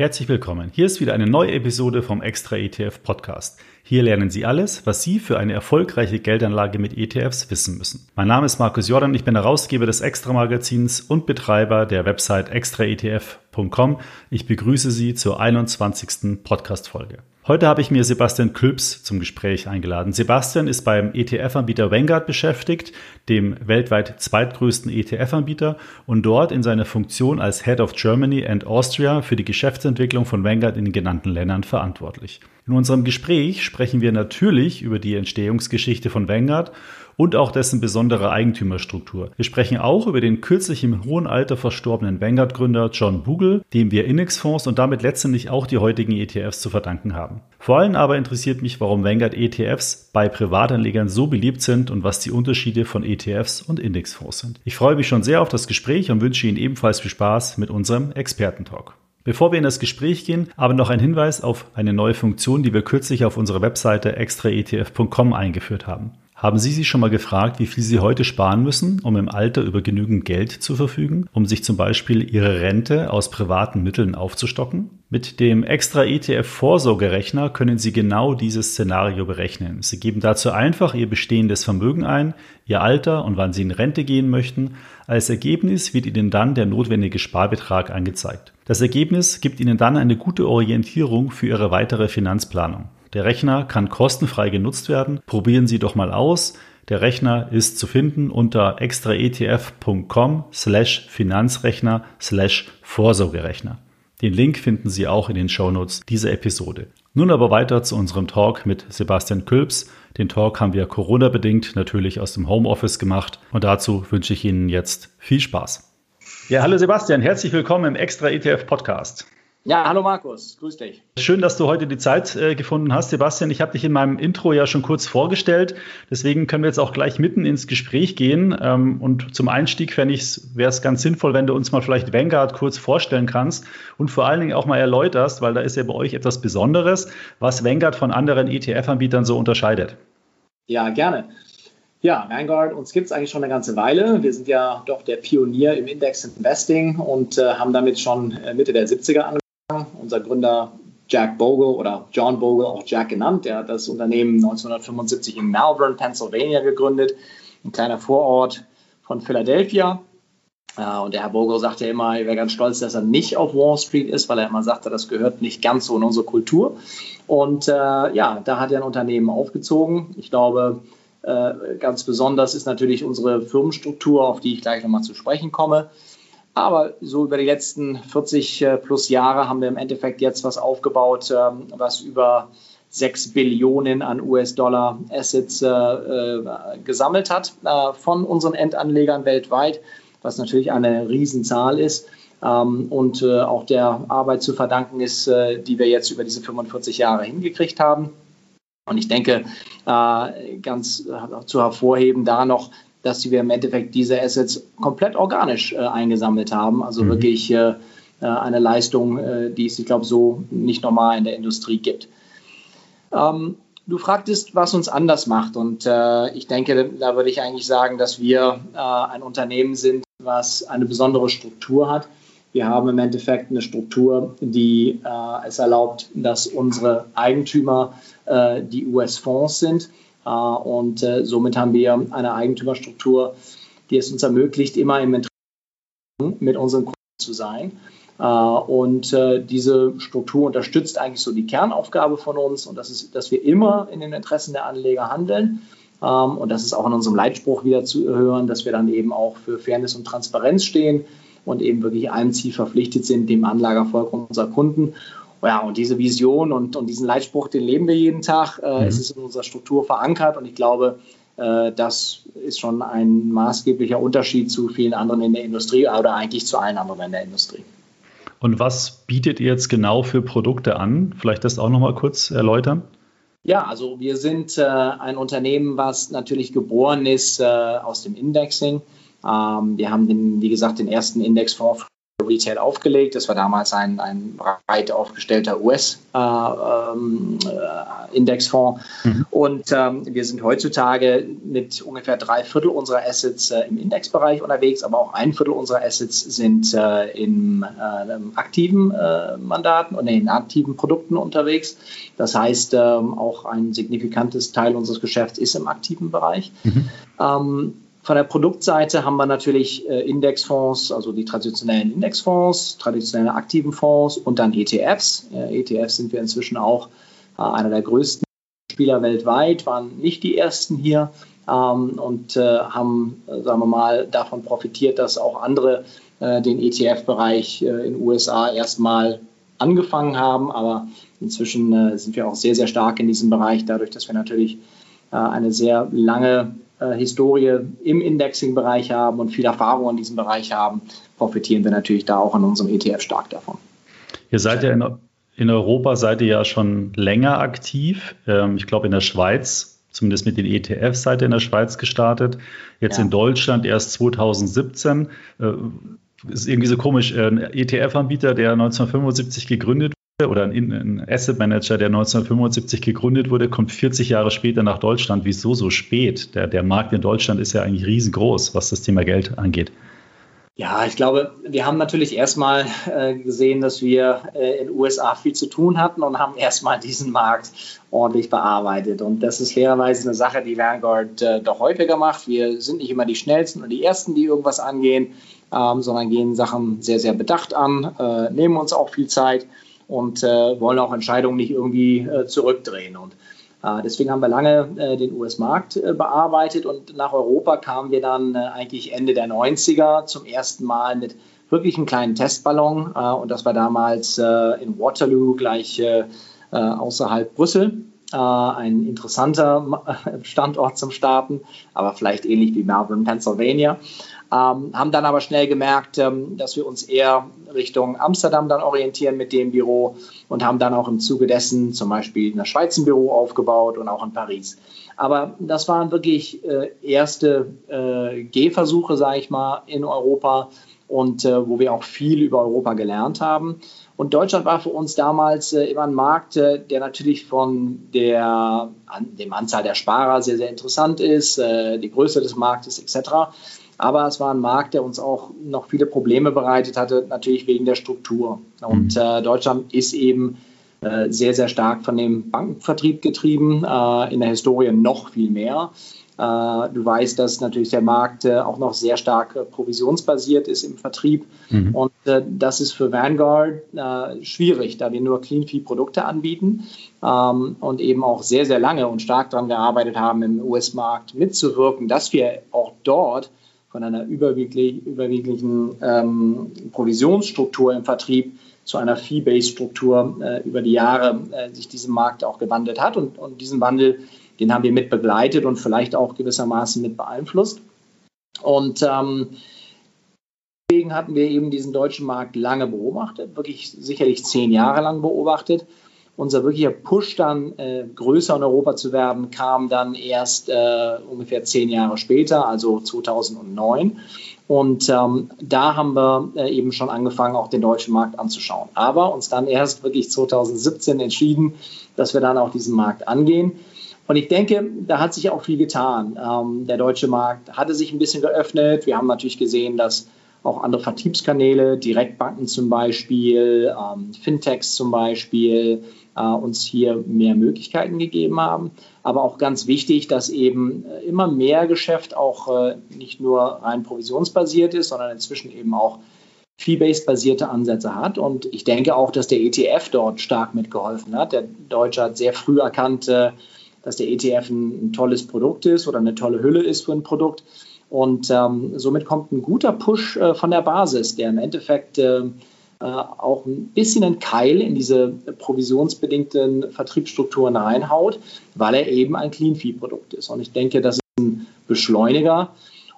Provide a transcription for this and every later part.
Herzlich willkommen. Hier ist wieder eine neue Episode vom Extra ETF Podcast. Hier lernen Sie alles, was Sie für eine erfolgreiche Geldanlage mit ETFs wissen müssen. Mein Name ist Markus Jordan, ich bin Herausgeber des Extra Magazins und Betreiber der Website extraetf.com. Ich begrüße Sie zur 21. Podcast Folge. Heute habe ich mir Sebastian Külps zum Gespräch eingeladen. Sebastian ist beim ETF-Anbieter Vanguard beschäftigt, dem weltweit zweitgrößten ETF-Anbieter und dort in seiner Funktion als Head of Germany and Austria für die Geschäftsentwicklung von Vanguard in den genannten Ländern verantwortlich. In unserem Gespräch sprechen wir natürlich über die Entstehungsgeschichte von Vanguard und auch dessen besondere Eigentümerstruktur. Wir sprechen auch über den kürzlich im hohen Alter verstorbenen Vanguard-Gründer John Bogle, dem wir Indexfonds und damit letztendlich auch die heutigen ETFs zu verdanken haben. Vor allem aber interessiert mich, warum Vanguard ETFs bei Privatanlegern so beliebt sind und was die Unterschiede von ETFs und Indexfonds sind. Ich freue mich schon sehr auf das Gespräch und wünsche Ihnen ebenfalls viel Spaß mit unserem Expertentalk. Bevor wir in das Gespräch gehen, aber noch ein Hinweis auf eine neue Funktion, die wir kürzlich auf unserer Webseite extraetf.com eingeführt haben. Haben Sie sich schon mal gefragt, wie viel Sie heute sparen müssen, um im Alter über genügend Geld zu verfügen, um sich zum Beispiel Ihre Rente aus privaten Mitteln aufzustocken? Mit dem extra ETF Vorsorgerechner können Sie genau dieses Szenario berechnen. Sie geben dazu einfach Ihr bestehendes Vermögen ein, Ihr Alter und wann Sie in Rente gehen möchten. Als Ergebnis wird Ihnen dann der notwendige Sparbetrag angezeigt. Das Ergebnis gibt Ihnen dann eine gute Orientierung für Ihre weitere Finanzplanung. Der Rechner kann kostenfrei genutzt werden. Probieren Sie doch mal aus. Der Rechner ist zu finden unter extraetf.com slash Finanzrechner slash Vorsorgerechner. Den Link finden Sie auch in den Shownotes dieser Episode. Nun aber weiter zu unserem Talk mit Sebastian Külps. Den Talk haben wir Corona-bedingt natürlich aus dem Homeoffice gemacht und dazu wünsche ich Ihnen jetzt viel Spaß. Ja, hallo Sebastian, herzlich willkommen im Extra ETF Podcast. Ja, hallo Markus, grüß dich. Schön, dass du heute die Zeit äh, gefunden hast, Sebastian. Ich habe dich in meinem Intro ja schon kurz vorgestellt, deswegen können wir jetzt auch gleich mitten ins Gespräch gehen. Ähm, und zum Einstieg fände ich, wäre es ganz sinnvoll, wenn du uns mal vielleicht Vanguard kurz vorstellen kannst und vor allen Dingen auch mal erläuterst, weil da ist ja bei euch etwas Besonderes, was Vanguard von anderen ETF-Anbietern so unterscheidet. Ja, gerne. Ja, Vanguard, uns gibt es eigentlich schon eine ganze Weile. Wir sind ja doch der Pionier im Index Investing und äh, haben damit schon äh, Mitte der 70er angefangen unser Gründer Jack Bogle oder John Bogle, auch Jack genannt, der hat das Unternehmen 1975 in Malvern, Pennsylvania gegründet, ein kleiner Vorort von Philadelphia. Und der Herr Bogle sagte immer, er wäre ganz stolz, dass er nicht auf Wall Street ist, weil er immer sagte, das gehört nicht ganz so in unsere Kultur. Und äh, ja, da hat er ein Unternehmen aufgezogen. Ich glaube, äh, ganz besonders ist natürlich unsere Firmenstruktur, auf die ich gleich nochmal zu sprechen komme. Aber so über die letzten 40 äh, plus Jahre haben wir im Endeffekt jetzt was aufgebaut, ähm, was über 6 Billionen an US-Dollar Assets äh, äh, gesammelt hat von unseren Endanlegern weltweit, was natürlich eine Riesenzahl ist ähm, und auch der Arbeit zu verdanken ist, die wir jetzt über diese 45 Jahre hingekriegt haben. Und ich denke, ganz zu hervorheben da noch, dass wir im Endeffekt diese Assets komplett organisch äh, eingesammelt haben. Also mhm. wirklich äh, äh eine Leistung, äh, die es, ich glaube, so nicht normal in der Industrie gibt. Ähm, du fragtest, was uns anders macht. Und äh, ich denke, da würde ich eigentlich sagen, dass wir äh, ein Unternehmen sind, was eine besondere Struktur hat. Wir haben im Endeffekt eine Struktur, die es erlaubt, dass unsere Eigentümer die US-Fonds sind und äh, somit haben wir eine Eigentümerstruktur, die es uns ermöglicht, immer im Interesse mit unseren Kunden zu sein. Äh, und diese Struktur unterstützt eigentlich so die Kernaufgabe von uns und das ist, dass wir immer in den Interessen der Anleger handeln. Ähm, und das ist auch in unserem Leitspruch wieder zu hören, dass wir dann eben auch für Fairness und Transparenz stehen und eben wirklich einem Ziel verpflichtet sind, dem Anlagerfolg unserer Kunden ja, und diese Vision und, und diesen Leitspruch, den leben wir jeden Tag. Äh, mhm. Es ist in unserer Struktur verankert und ich glaube, äh, das ist schon ein maßgeblicher Unterschied zu vielen anderen in der Industrie oder eigentlich zu allen anderen in der Industrie. Und was bietet ihr jetzt genau für Produkte an? Vielleicht das auch nochmal kurz erläutern. Ja, also wir sind äh, ein Unternehmen, was natürlich geboren ist äh, aus dem Indexing. Ähm, wir haben, den, wie gesagt, den ersten Indexfonds Retail aufgelegt. Das war damals ein, ein breit aufgestellter US-Indexfonds. Äh, ähm, mhm. Und ähm, wir sind heutzutage mit ungefähr drei Viertel unserer Assets äh, im Indexbereich unterwegs, aber auch ein Viertel unserer Assets sind äh, in äh, aktiven äh, Mandaten und in aktiven Produkten unterwegs. Das heißt, ähm, auch ein signifikantes Teil unseres Geschäfts ist im aktiven Bereich. Mhm. Ähm, von der Produktseite haben wir natürlich äh, Indexfonds, also die traditionellen Indexfonds, traditionelle aktiven Fonds und dann ETFs. Äh, ETFs sind wir inzwischen auch äh, einer der größten Spieler weltweit, waren nicht die ersten hier ähm, und haben, sagen wir mal, davon profitiert, dass auch andere den ETF-Bereich in den USA erstmal angefangen haben. Aber inzwischen sind wir auch sehr, sehr stark in diesem Bereich, dadurch, dass wir natürlich eine sehr lange äh, Historie im Indexing-Bereich haben und viel Erfahrung in diesem Bereich haben, profitieren wir natürlich da auch an unserem ETF stark davon. Ihr seid ja in, in Europa seid ihr ja schon länger aktiv. Ähm, ich glaube in der Schweiz, zumindest mit den ETFs seid ihr in der Schweiz gestartet. Jetzt ja. in Deutschland erst 2017. Äh, ist irgendwie so komisch. Ein ETF-Anbieter, der 1975 gegründet oder ein, Asset Manager, der 1975 gegründet wurde, kommt 40 Jahre später nach Deutschland. Wieso so spät? Der, der Markt in Deutschland ist ja eigentlich riesengroß, was das Thema Geld angeht. Ja, ich glaube, wir haben natürlich erstmal äh, gesehen, dass wir äh, in den USA viel zu tun hatten und haben erstmal diesen Markt ordentlich bearbeitet. Und das ist fairerweise eine Sache, die Vanguard äh, doch häufiger macht. Wir sind nicht immer die Schnellsten und die Ersten, die irgendwas angehen, ähm, sondern gehen Sachen sehr, sehr bedacht an, äh, nehmen uns auch viel Zeit und äh, wollen auch Entscheidungen nicht irgendwie äh, zurückdrehen. Und äh, deswegen haben wir lange den US-Markt bearbeitet und nach Europa kamen wir dann eigentlich Ende der 90er zum ersten Mal mit wirklich einem kleinen Testballon. und das war damals in Waterloo gleich außerhalb Brüssel. ein interessanter Standort zum Starten, aber vielleicht ähnlich wie Melbourne, Pennsylvania. Ähm, haben dann aber schnell gemerkt, ähm, dass wir uns eher Richtung Amsterdam dann orientieren mit dem Büro und haben dann auch im Zuge dessen zum Beispiel ein Büro aufgebaut und auch in Paris. Aber das waren wirklich äh, erste äh, Gehversuche, sage ich mal, in Europa und äh, wo wir auch viel über Europa gelernt haben. Und Deutschland war für uns damals äh, immer ein Markt, äh, der natürlich von der an, dem Anzahl der Sparer sehr, sehr interessant ist, äh, die Größe des Marktes etc. Aber es war ein Markt, der uns auch noch viele Probleme bereitet hatte, natürlich wegen der Struktur. Und mhm. äh, Deutschland ist eben äh, sehr, sehr stark von dem Bankenvertrieb getrieben, äh, in der Historie noch viel mehr. Äh, du weißt, dass natürlich der Markt äh, auch noch sehr stark äh, provisionsbasiert ist im Vertrieb. Mhm. Und das ist für Vanguard schwierig, da wir nur Clean-Fee-Produkte anbieten ähm, und eben auch sehr, sehr lange und stark daran gearbeitet haben, im US-Markt mitzuwirken, dass wir auch dort von einer überwieglich, überwieglichen ähm, Provisionsstruktur im Vertrieb zu einer Fee-Based-Struktur äh, über die Jahre äh, sich diesem Markt auch gewandelt hat. Und, und diesen Wandel, den haben wir mit begleitet und vielleicht auch gewissermaßen mit beeinflusst. Und ähm, deswegen hatten wir eben diesen deutschen Markt lange beobachtet, wirklich sicherlich zehn Jahre lang beobachtet unser wirklicher Push dann äh, größer in Europa zu werden, kam dann erst äh, ungefähr zehn Jahre später, also 2009. Und ähm, da haben wir äh, eben schon angefangen, auch den deutschen Markt anzuschauen. Aber uns dann erst wirklich 2017 entschieden, dass wir dann auch diesen Markt angehen. Und ich denke, da hat sich auch viel getan. Ähm, der deutsche Markt hatte sich ein bisschen geöffnet. Wir haben natürlich gesehen, dass auch andere Vertriebskanäle, Direktbanken zum Beispiel, ähm, Fintechs zum Beispiel, äh, uns hier mehr Möglichkeiten gegeben haben. Aber auch ganz wichtig, dass eben äh, immer mehr Geschäft auch äh, nicht nur rein provisionsbasiert ist, sondern inzwischen eben auch fee-based basierte Ansätze hat. Und ich denke auch, dass der ETF dort stark mitgeholfen hat. Der Deutsche hat sehr früh erkannt, dass der ETF ein, ein tolles Produkt ist oder eine tolle Hülle ist für ein Produkt. Und ähm, somit kommt ein guter Push äh, von der Basis, der im Endeffekt äh, äh, auch ein bisschen einen Keil in diese provisionsbedingten Vertriebsstrukturen reinhaut, weil er eben ein Clean-Fee-Produkt ist. Und ich denke, das ist ein Beschleuniger.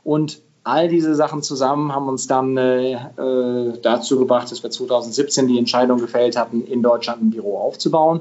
Und all diese Sachen zusammen haben uns dann äh, äh dazu gebracht, dass wir 2017 die Entscheidung gefällt hatten, in Deutschland ein Büro aufzubauen.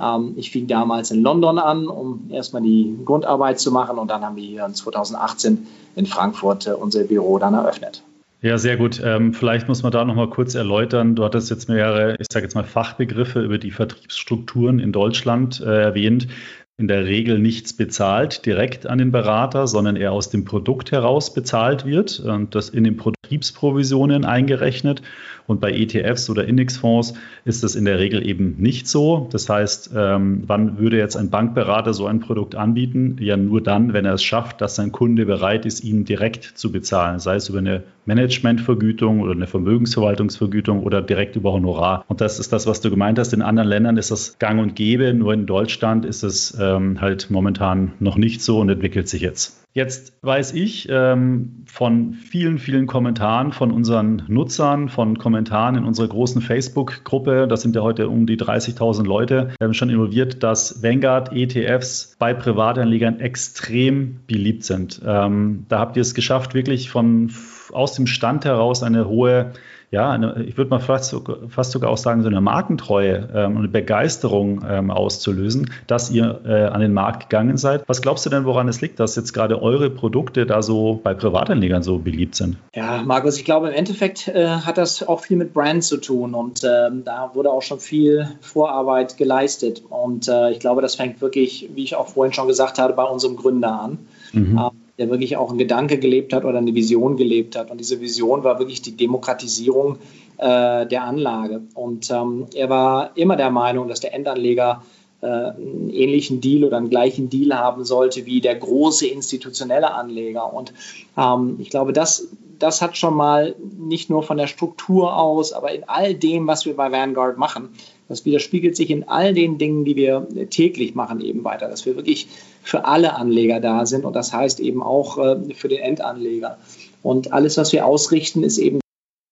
Ähm, ich fing damals in London an, um erstmal die Grundarbeit zu machen und dann haben wir hier in 2018 in Frankfurt äh, unser Büro dann eröffnet. Ja, sehr gut. Ähm, vielleicht muss man da noch mal kurz erläutern. Du hattest jetzt mehrere, ich sage jetzt mal Fachbegriffe über die Vertriebsstrukturen in Deutschland äh, erwähnt in der Regel nichts bezahlt direkt an den Berater, sondern er aus dem Produkt heraus bezahlt wird und das in den Betriebsprovisionen eingerechnet. Und bei ETFs oder Indexfonds ist das in der Regel eben nicht so. Das heißt, ähm, wann würde jetzt ein Bankberater so ein Produkt anbieten? Ja, nur dann, wenn er es schafft, dass sein Kunde bereit ist, ihn direkt zu bezahlen, sei es über eine Managementvergütung oder eine Vermögensverwaltungsvergütung oder direkt über Honorar. Und das ist das, was du gemeint hast. In anderen Ländern ist das gang und gäbe, nur in Deutschland ist es ähm, halt momentan noch nicht so und entwickelt sich jetzt. Jetzt weiß ich ähm, von vielen, vielen Kommentaren von unseren Nutzern, von Kommentaren in unserer großen Facebook-Gruppe, das sind ja heute um die 30.000 Leute, ähm, schon involviert, dass Vanguard ETFs bei Privatanlegern extrem beliebt sind. Ähm, da habt ihr es geschafft, wirklich von aus dem Stand heraus eine hohe ja, eine, ich würde mal fast, fast, sogar auch sagen, so eine Markentreue ähm, und eine Begeisterung ähm, auszulösen, dass ihr äh, an den Markt gegangen seid. Was glaubst du denn, woran es liegt, dass jetzt gerade eure Produkte da so bei Privatanlegern so beliebt sind? Ja, Markus, ich glaube, im Endeffekt äh, hat das auch viel mit Brand zu tun und ähm, da wurde auch schon viel Vorarbeit geleistet. Und äh, ich glaube, das fängt wirklich, wie ich auch vorhin schon gesagt habe, bei unserem Gründer an. Mhm. Ähm, der wirklich auch einen Gedanke gelebt hat oder eine Vision gelebt hat. Und diese Vision war wirklich die Demokratisierung äh, der Anlage. Und ähm, er war immer der Meinung, dass der Endanleger äh, einen ähnlichen Deal oder einen gleichen Deal haben sollte wie der große institutionelle Anleger. Und ähm, ich glaube, das, das hat schon mal nicht nur von der Struktur aus, aber in all dem, was wir bei Vanguard machen, das widerspiegelt sich in all den Dingen, die wir täglich machen, eben weiter, dass wir wirklich für alle Anleger da sind und das heißt eben auch äh, für den Endanleger. Und alles, was wir ausrichten, ist eben,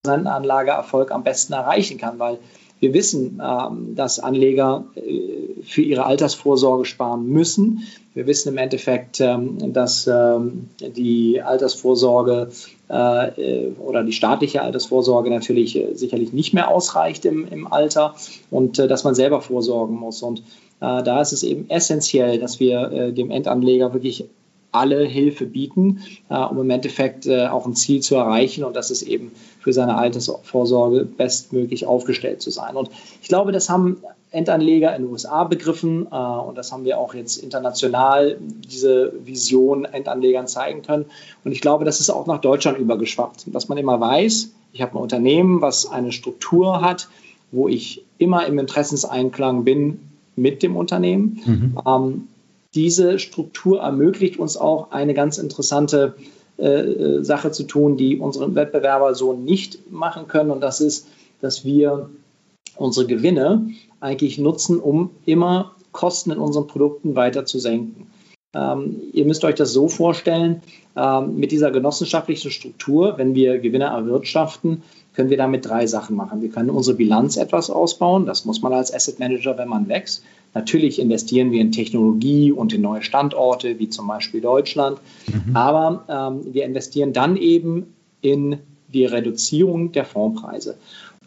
dass ein Anlageerfolg am besten erreichen kann, weil wir wissen, ähm, dass Anleger äh, für ihre Altersvorsorge sparen müssen. Wir wissen im Endeffekt, ähm, dass ähm, die Altersvorsorge äh, oder die staatliche Altersvorsorge natürlich sicherlich nicht mehr ausreicht im, Alter und dass man selber vorsorgen muss. Und äh, da ist es eben essentiell, dass wir äh, dem Endanleger wirklich alle Hilfe bieten, äh, um im Endeffekt auch ein Ziel zu erreichen und das ist eben für seine Altersvorsorge bestmöglich aufgestellt zu sein. Und ich glaube, das haben Endanleger in den USA begriffen und das haben wir auch jetzt international diese Vision Endanlegern zeigen können. Und ich glaube, das ist auch nach Deutschland übergeschwappt, dass man immer weiß, ich habe ein Unternehmen, was eine Struktur hat, wo ich immer im Interessenseinklang bin mit dem Unternehmen. Mhm. Ähm, diese Struktur ermöglicht uns auch eine ganz interessante äh, äh, Sache zu tun, die unsere Wettbewerber so nicht machen können. Und das ist, dass wir unsere Gewinne eigentlich nutzen, um immer Kosten in unseren Produkten weiter zu senken. Ähm, ihr müsst euch das so vorstellen, ähm, mit dieser genossenschaftlichen Struktur, wenn wir Gewinne erwirtschaften, können wir damit drei Sachen machen. Wir können unsere Bilanz etwas ausbauen. Das muss man als Asset Manager, wenn man wächst. Natürlich investieren wir in Technologie und in neue Standorte, wie zum Beispiel Deutschland. Mhm. Aber ähm, wir investieren dann eben in die Reduzierung der Fondspreise.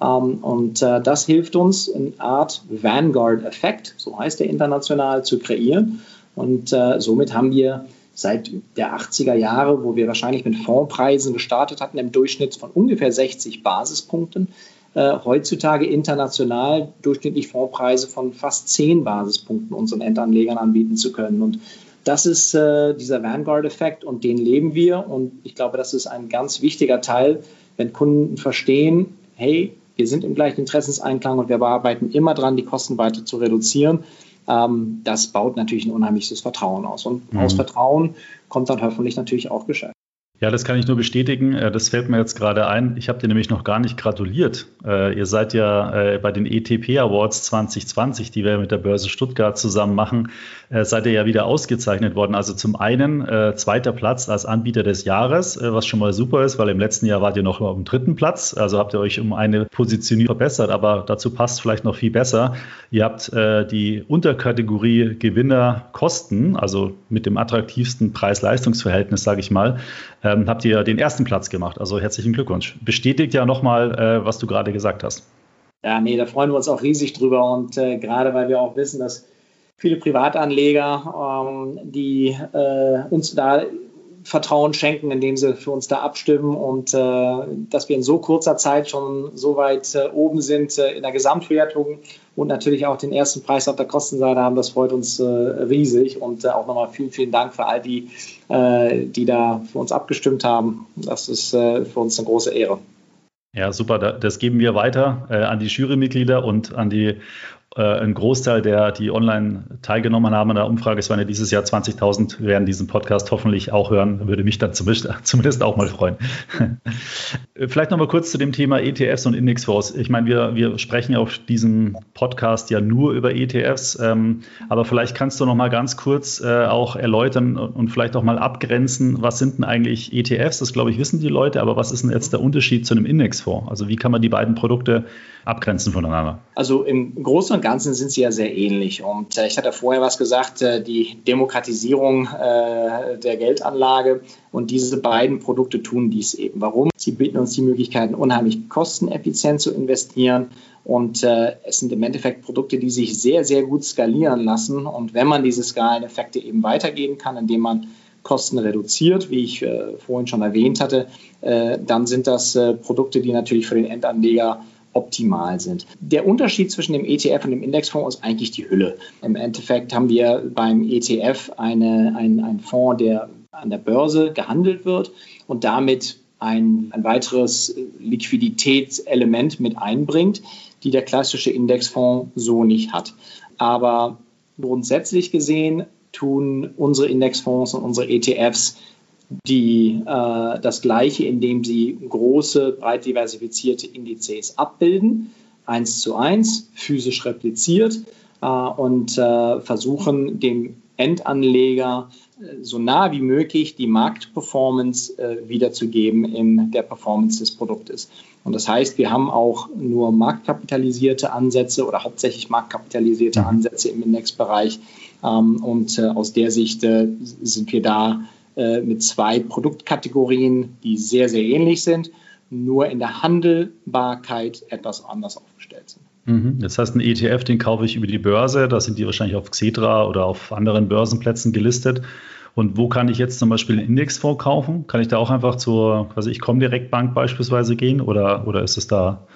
Ähm, und äh, das hilft uns, eine Art Vanguard-Effekt, so heißt der international, zu kreieren. Und äh, somit haben wir seit der 80er Jahre, wo wir wahrscheinlich mit Fondspreisen gestartet hatten, im Durchschnitt von ungefähr 60 Basispunkten, äh, heutzutage international durchschnittlich Fondspreise von fast 10 Basispunkten unseren Endanlegern anbieten zu können. Und das ist äh, dieser Vanguard-Effekt und den leben wir. Und ich glaube, das ist ein ganz wichtiger Teil, wenn Kunden verstehen, hey, wir sind im gleichen Interessenseinklang und wir arbeiten immer dran, die Kosten weiter zu reduzieren ähm, das baut natürlich ein unheimliches Vertrauen aus. Und mhm. aus Vertrauen kommt dann hoffentlich natürlich auch Geschäft. Ja, das kann ich nur bestätigen. Äh, das fällt mir jetzt gerade ein. Ich habe dir nämlich noch gar nicht gratuliert. Äh, ihr seid ja äh, bei den ETP Awards 2020, die wir mit der Börse Stuttgart zusammen machen, seid ihr ja wieder ausgezeichnet worden. Also zum einen zweiter Platz als Anbieter des Jahres, was schon mal super ist, weil im letzten Jahr wart ihr noch auf dem dritten Platz. Also habt ihr euch um eine Positionierung verbessert, aber dazu passt vielleicht noch viel besser. Ihr habt die Unterkategorie Gewinner Kosten, also mit dem attraktivsten Preis-Leistungs-Verhältnis, sage ich mal, ähm, habt ihr den ersten Platz gemacht. Also herzlichen Glückwunsch. Bestätigt ja nochmal, äh, was du gerade gesagt hast. Ja, nee, da freuen wir uns auch riesig drüber und äh, gerade weil wir auch wissen, dass viele Privatanleger, ähm, die äh, uns da Vertrauen schenken, indem sie für uns da abstimmen und äh, dass wir in so kurzer Zeit schon so weit äh, oben sind äh, in der Gesamtwertung und natürlich auch den ersten Preis auf der Kostenseite haben, das freut uns äh, riesig und äh, auch nochmal vielen, vielen Dank für all die, äh, die da für uns abgestimmt haben. Das ist für uns eine große Ehre. Ja, super. Das geben wir weiter an die Jurymitglieder und an die äh, ein Großteil der, die online teilgenommen haben an der Umfrage, es waren ja dieses Jahr 20.000, werden diesen Podcast hoffentlich auch hören. Würde mich dann zumindest auch mal freuen. Vielleicht noch mal kurz zu dem Thema ETFs und Indexfonds. Ich meine, wir, wir sprechen auf diesem Podcast ja nur über ETFs, ähm, aber vielleicht kannst du noch mal ganz kurz äh, auch erläutern und vielleicht auch mal abgrenzen, was sind denn eigentlich ETFs? Das glaube ich wissen die Leute, aber was ist denn jetzt der Unterschied zu einem Indexfonds? Also wie kann man die beiden Produkte abgrenzen voneinander? Also im Großen und Ganzen sind sie ja sehr ähnlich. Und äh, ich hatte vorher was gesagt, äh, die Demokratisierung äh, der Geldanlage und diese beiden Produkte tun dies eben. Warum? Sie bieten uns die Möglichkeiten, unheimlich kosteneffizient zu investieren. Und äh, es sind im Endeffekt Produkte, die sich sehr, sehr gut skalieren lassen. Und wenn man diese Skaleneffekte eben weitergeben kann, indem man Kosten reduziert, wie ich äh, vorhin schon erwähnt hatte, äh, dann sind das Produkte, die natürlich für den Endanleger optimal sind. Der Unterschied zwischen dem ETF und dem Indexfonds ist eigentlich die Hülle. Im Endeffekt haben wir beim ETF eine, ein, einen Fonds, der an der Börse gehandelt wird und damit ein, ein weiteres Liquiditätselement mit einbringt, die der klassische Indexfonds so nicht hat. Aber grundsätzlich gesehen tun unsere Indexfonds und unsere ETFs die äh, das Gleiche, indem sie große, breit diversifizierte Indizes abbilden, eins zu eins, physisch repliziert äh, und äh, versuchen dem Endanleger äh, so nah wie möglich die Marktperformance äh, wiederzugeben in der Performance des Produktes. Und das heißt, wir haben auch nur marktkapitalisierte Ansätze oder hauptsächlich marktkapitalisierte mhm. Ansätze im Indexbereich. Ähm, und äh, aus der Sicht sind wir da äh, mit zwei Produktkategorien, die sehr, sehr ähnlich sind, nur in der Handelbarkeit etwas anders aufgestellt sind. Mhm. Das heißt, ein ETF, den kaufe ich über die Börse, da sind die wahrscheinlich auf Xetra oder auf anderen Börsenplätzen gelistet. Und wo kann ich jetzt zum Beispiel einen Indexfonds kaufen? Kann ich da auch einfach zur, also ich komme Direktbank beispielsweise gehen oder, oder ist es da?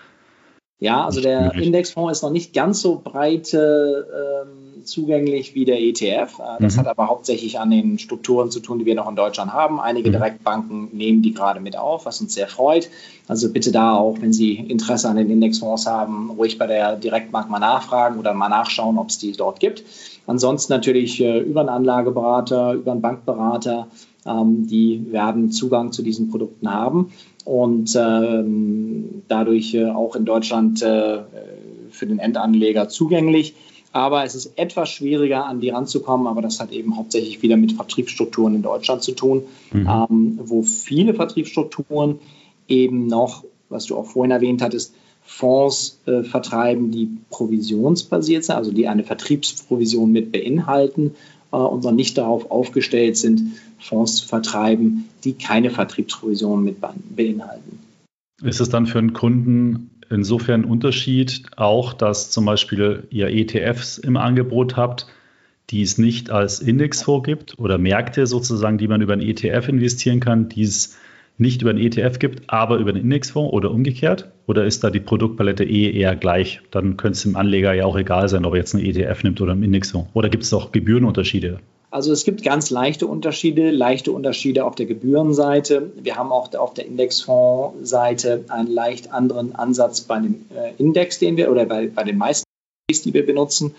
Ja, also der? Indexfonds ist noch nicht ganz so breit äh, ähm, zugänglich wie der ETF. Äh, das mhm. hat aber hauptsächlich an den Strukturen zu tun, die wir noch in Deutschland haben. Einige mhm. Direktbanken nehmen die gerade mit auf, was uns sehr freut. Also bitte da auch, wenn Sie Interesse an den Indexfonds haben, ruhig bei der Direktbank mal nachfragen oder mal nachschauen, ob es die dort gibt. Ansonsten natürlich äh, über einen Anlageberater, über einen Bankberater. Ähm, die werden Zugang zu diesen Produkten haben und ähm, dadurch äh, auch in Deutschland für den Endanleger zugänglich. Aber es ist etwas schwieriger, an die ranzukommen. Aber das hat eben hauptsächlich wieder mit Vertriebsstrukturen in Deutschland zu tun, mhm. ähm, wo viele Vertriebsstrukturen eben noch, was du auch vorhin erwähnt hattest, Fonds äh, vertreiben, die provisionsbasiert sind, also die eine Vertriebsprovision mit beinhalten äh, und noch nicht darauf aufgestellt sind, Fonds zu vertreiben, die keine Vertriebsprovision mit beinhalten. Ist es dann für einen Kunden insofern ein Unterschied auch, dass zum Beispiel ihr ETFs im Angebot habt, die es nicht als Index vorgibt oder Märkte sozusagen, die man über einen ETF investieren kann, die es nicht über einen ETF gibt, aber über einen Indexfonds oder umgekehrt? Oder ist da die Produktpalette eh eher gleich? Dann könnte es dem Anleger ja auch egal sein, ob er jetzt einen ETF nimmt oder einen Indexfonds. Oder gibt es auch Gebührenunterschiede? Also es gibt ganz leichte Unterschiede, leichte Unterschiede auf der Gebührenseite. Wir haben auch auf der Indexfondsseite einen leicht anderen Ansatz bei dem äh, Index, den wir oder bei, bei den meisten, die wir benutzen.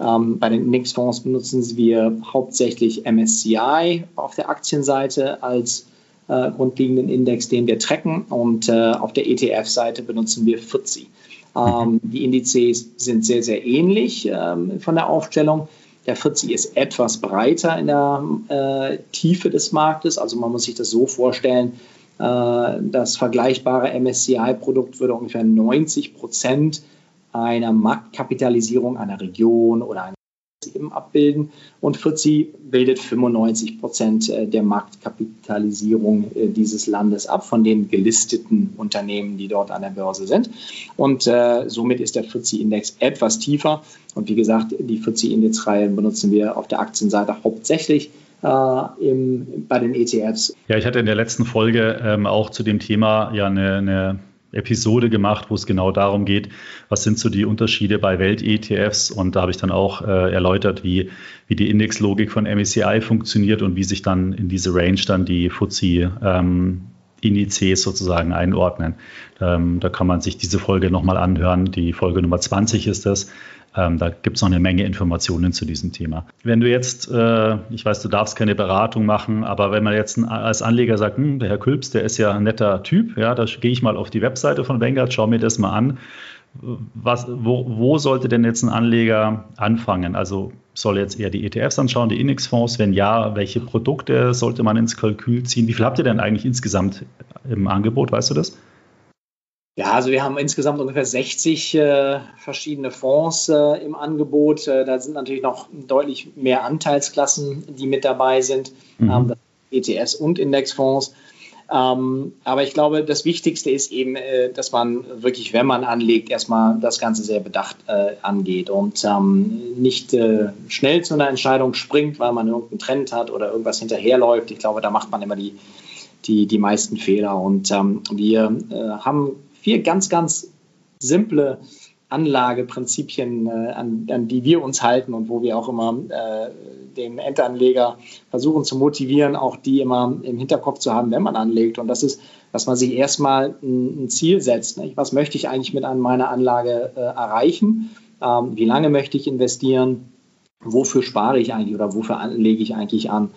Ähm, bei den Indexfonds benutzen wir hauptsächlich MSCI auf der Aktienseite als äh, grundlegenden Index, den wir tracken. Und äh, auf der ETF-Seite benutzen wir FTSE. Ähm, die Indizes sind sehr, sehr ähnlich ähm, von der Aufstellung. Der FTSE ist etwas breiter in der äh, Tiefe des Marktes. Also man muss sich das so vorstellen, äh, das vergleichbare MSCI-Produkt würde ungefähr 90 Prozent einer Marktkapitalisierung einer Region oder einer eben abbilden und FTSE bildet 95 Prozent äh, der Marktkapitalisierung äh, dieses Landes ab von den gelisteten Unternehmen, die dort an der Börse sind. Und äh, somit ist der FTSE-Index etwas tiefer. Und wie gesagt, die FTSE-Indexreihen benutzen wir auf der Aktienseite hauptsächlich äh, im, bei den ETFs. Ja, ich hatte in der letzten Folge ähm, auch zu dem Thema ja eine, eine Episode gemacht, wo es genau darum geht, was sind so die Unterschiede bei Welt-ETFs und da habe ich dann auch äh, erläutert, wie, wie die Indexlogik von MSCI funktioniert und wie sich dann in diese Range dann die FTSE ähm, Indizes sozusagen einordnen. Ähm, da kann man sich diese Folge nochmal anhören. Die Folge Nummer 20 ist das. Ähm, da gibt es noch eine Menge Informationen zu diesem Thema. Wenn du jetzt, äh, ich weiß, du darfst keine Beratung machen, aber wenn man jetzt als Anleger sagt, hm, der Herr Külps, der ist ja ein netter Typ, ja, da gehe ich mal auf die Webseite von Vanguard, schau mir das mal an. Was, wo, wo sollte denn jetzt ein Anleger anfangen? Also soll jetzt eher die ETFs anschauen, die Indexfonds? Wenn ja, welche Produkte sollte man ins Kalkül ziehen? Wie viel habt ihr denn eigentlich insgesamt im Angebot? Weißt du das? Ja, also wir haben insgesamt ungefähr 60 äh, verschiedene Fonds äh, im Angebot. Äh, da sind natürlich noch deutlich mehr Anteilsklassen, die mit dabei sind. Mhm. Ähm, ETS und Indexfonds. Ähm, aber ich glaube, das Wichtigste ist eben, äh, dass man wirklich, wenn man anlegt, erstmal das Ganze sehr bedacht äh, angeht und ähm, nicht äh, schnell zu einer Entscheidung springt, weil man irgendeinen Trend hat oder irgendwas hinterherläuft. Ich glaube, da macht man immer die, die, die meisten Fehler. Und ähm, wir haben vier ganz, ganz simple Anlageprinzipien, äh, an, an, die wir uns halten und wo wir auch immer äh, den Endanleger versuchen zu motivieren, auch die immer im Hinterkopf zu haben, wenn man anlegt. Und das ist, dass man sich erstmal ein, ein Ziel setzt. Nicht? Was möchte ich eigentlich mit meiner Anlage äh, erreichen? Ähm, wie lange möchte ich investieren? Wofür spare ich eigentlich oder wofür lege ich eigentlich an?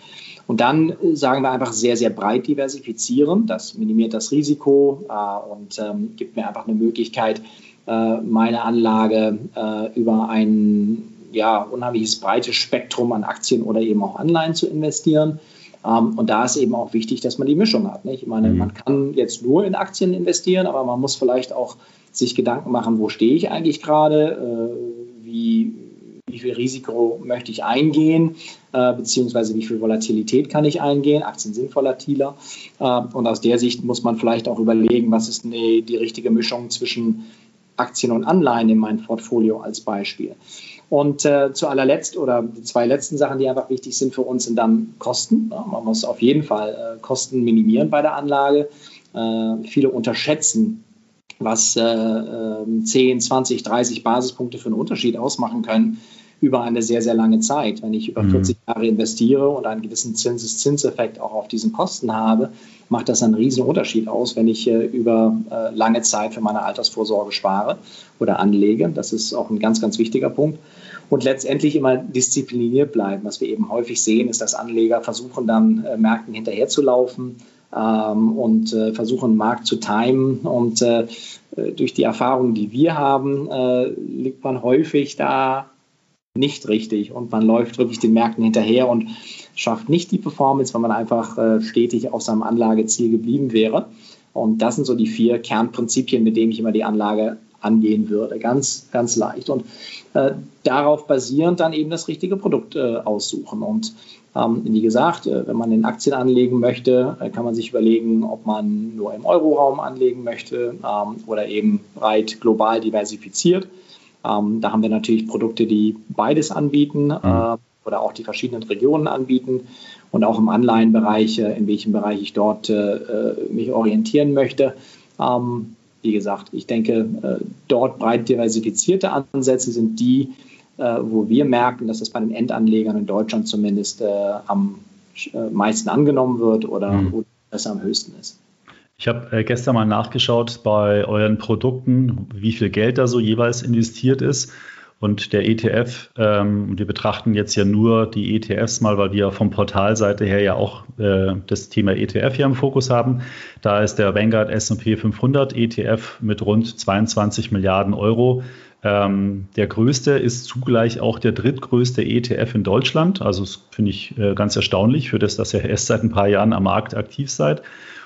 Und dann äh, sagen wir einfach sehr, sehr breit diversifizieren. Das minimiert das Risiko äh, und ähm, gibt mir einfach eine Möglichkeit, äh, meine Anlage äh, über ein ja, unheimliches breites Spektrum an Aktien oder eben auch Anleihen zu investieren. Ähm, und da ist eben auch wichtig, dass man die Mischung hat. Nicht? Ich meine, mhm. man kann jetzt nur in Aktien investieren, aber man muss vielleicht auch sich Gedanken machen, wo stehe ich eigentlich gerade, äh, wie, wie viel Risiko möchte ich eingehen, äh, beziehungsweise wie viel Volatilität kann ich eingehen. Aktien sind volatiler. Äh, und aus der Sicht muss man vielleicht auch überlegen, was ist eine, die richtige Mischung zwischen Aktien und Anleihen in meinem Portfolio als Beispiel. Und äh, zu allerletzt oder die zwei letzten Sachen, die einfach wichtig sind für uns, sind dann Kosten. Ja, man muss auf jeden Fall äh, Kosten minimieren bei der Anlage. Äh, viele unterschätzen, was 10, 20, 30 Basispunkte für einen Unterschied ausmachen können über eine sehr, sehr lange Zeit. Wenn ich über 40 mhm. Jahre investiere und einen gewissen Zinseszinseffekt auch auf diesen Kosten habe, macht das einen riesen Unterschied aus, wenn ich äh, über äh, lange Zeit für meine Altersvorsorge spare oder anlege. Das ist auch ein ganz, ganz wichtiger Punkt. Und letztendlich immer diszipliniert bleiben. Was wir eben häufig sehen, ist, dass Anleger versuchen dann äh, Märkten hinterherzulaufen ähm, und äh, versuchen, den Markt zu timen. Und durch die Erfahrungen, die wir haben, liegt man häufig da nicht richtig und man läuft wirklich den Märkten hinterher und schafft nicht die Performance, weil man einfach äh, stetig auf seinem Anlageziel geblieben wäre. Und das sind so die vier Kernprinzipien, mit denen ich immer die Anlage angehen würde. Ganz, ganz leicht. Und äh, darauf basierend dann eben das richtige Produkt äh, aussuchen. Und ähm, wie gesagt, äh, wenn man in Aktien anlegen möchte, äh, kann man sich überlegen, ob man nur im Euroraum anlegen möchte ähm, oder eben breit global diversifiziert. Ähm, da haben wir natürlich Produkte, die beides anbieten mhm. äh, oder auch die verschiedenen Regionen anbieten und auch im Anleihenbereich, äh, in welchem Bereich ich dort äh, äh mich orientieren möchte. Ähm, wie gesagt, ich denke, äh, dort breit diversifizierte Ansätze sind die, äh, wo wir merken, dass das bei den Endanlegern in Deutschland zumindest am meisten angenommen wird oder mhm. wo das am höchsten ist. Ich habe äh, gestern mal nachgeschaut bei euren Produkten, wie viel Geld da so jeweils investiert ist. Und der ETF, ähm, wir betrachten jetzt ja nur die ETFs mal, weil wir vom Portalseite her ja auch äh, das Thema ETF hier im Fokus haben. Da ist der Vanguard S&P 500 ETF mit rund 22 Milliarden Euro. Ähm, der größte ist zugleich auch der drittgrößte ETF in Deutschland. Also das finde ich äh, ganz erstaunlich für das, dass ihr erst seit ein paar Jahren am Markt aktiv seid.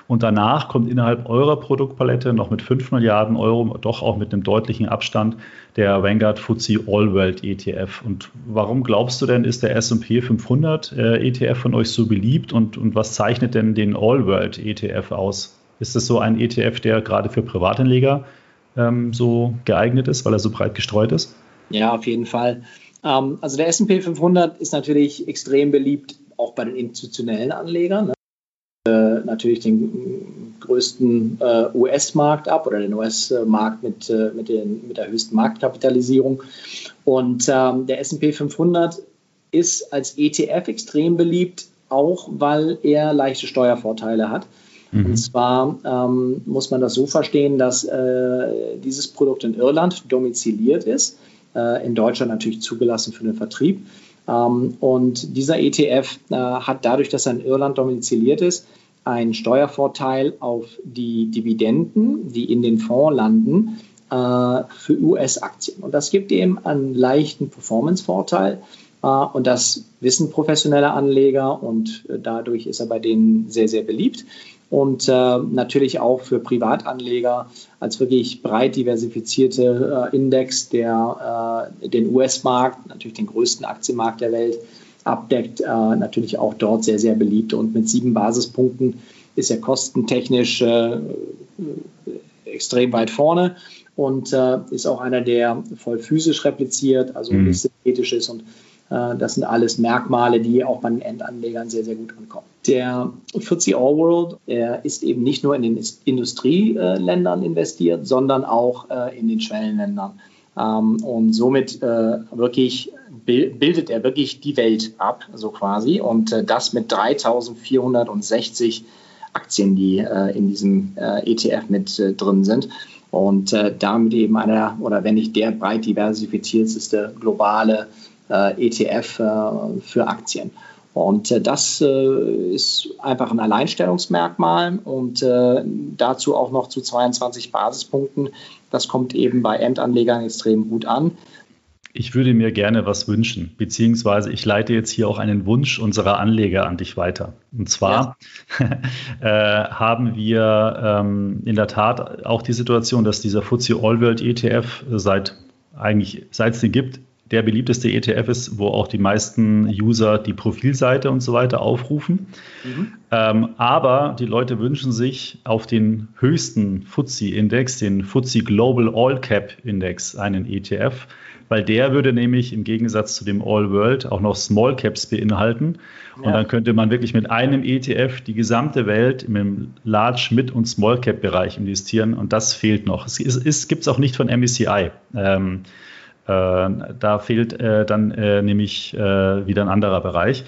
Und danach kommt innerhalb eurer Produktpalette noch mit 5 Milliarden Euro, doch auch mit einem deutlichen Abstand, der Vanguard FTSE All World ETF. Und warum glaubst du denn, ist der S&P 500 äh, ETF von euch so beliebt und, und was zeichnet denn den All World ETF aus? Ist das so ein ETF, der gerade für Privatanleger ähm, so geeignet ist, weil er so breit gestreut ist? Ja, auf jeden Fall. Ähm, also der S&P 500 ist natürlich extrem beliebt auch bei den institutionellen Anlegern. Ne? Äh, natürlich den größten äh, US-Markt ab oder den US-Markt mit, äh, mit, mit der höchsten Marktkapitalisierung. Und ähm, der SP 500 ist als ETF extrem beliebt, auch weil er leichte Steuervorteile hat. Mhm. Und zwar ähm, muss man das so verstehen, dass äh, dieses Produkt in Irland domiziliert ist, äh, in Deutschland natürlich zugelassen für den Vertrieb. Ähm, und dieser ETF äh, hat dadurch, dass er in Irland domiziliert ist, einen Steuervorteil auf die Dividenden, die in den Fonds landen, äh, für US-Aktien. Und das gibt eben einen leichten Performance-Vorteil. Äh, und das wissen professionelle Anleger und dadurch ist er bei denen sehr, sehr beliebt. Und äh, natürlich auch für Privatanleger als wirklich breit diversifizierte äh, Index, der äh, den US-Markt, natürlich den größten Aktienmarkt der Welt, abdeckt, natürlich auch dort sehr, sehr beliebt. Und mit sieben Basispunkten ist er kostentechnisch extrem weit vorne und ist auch einer, der voll physisch repliziert, also mhm. nicht synthetisch ist und äh, das sind alles Merkmale, die auch bei den Endanlegern sehr, sehr gut ankommen. Der FTSE All World ist eben nicht nur in den Industrieländern investiert, sondern auch äh, in den Schwellenländern. Ähm, und somit äh, wirklich bildet er wirklich die Welt ab, so quasi. Und das mit 3460 Aktien, die in diesem ETF mit drin sind. Und damit eben einer, oder wenn nicht der breit diversifizierteste globale äh, ETF äh, für Aktien. Und äh, das ist einfach ein Alleinstellungsmerkmal und dazu auch noch zu 22 Basispunkten. Das kommt eben bei Endanlegern extrem gut an. Ich würde mir gerne was wünschen, beziehungsweise ich leite jetzt hier auch einen Wunsch unserer Anleger an dich weiter. Und zwar ja. äh, haben wir ähm, in der Tat auch die Situation, dass dieser FTSE All World ETF seit eigentlich, seit es den gibt, der beliebteste ETF ist, wo auch die meisten User die Profilseite und so weiter aufrufen. Mhm. Ähm, aber die Leute wünschen sich auf den höchsten FTSE-Index, den FTSE Global All Cap Index, einen ETF, weil der würde nämlich im Gegensatz zu dem All World auch noch Small Caps beinhalten. Ja. Und dann könnte man wirklich mit einem ETF die gesamte Welt im Large, Mid- und Small Cap Bereich investieren. Und das fehlt noch. Es, gibt es auch nicht von MSCI. Ähm, äh, da fehlt äh, dann äh, nämlich wieder ein anderer Bereich.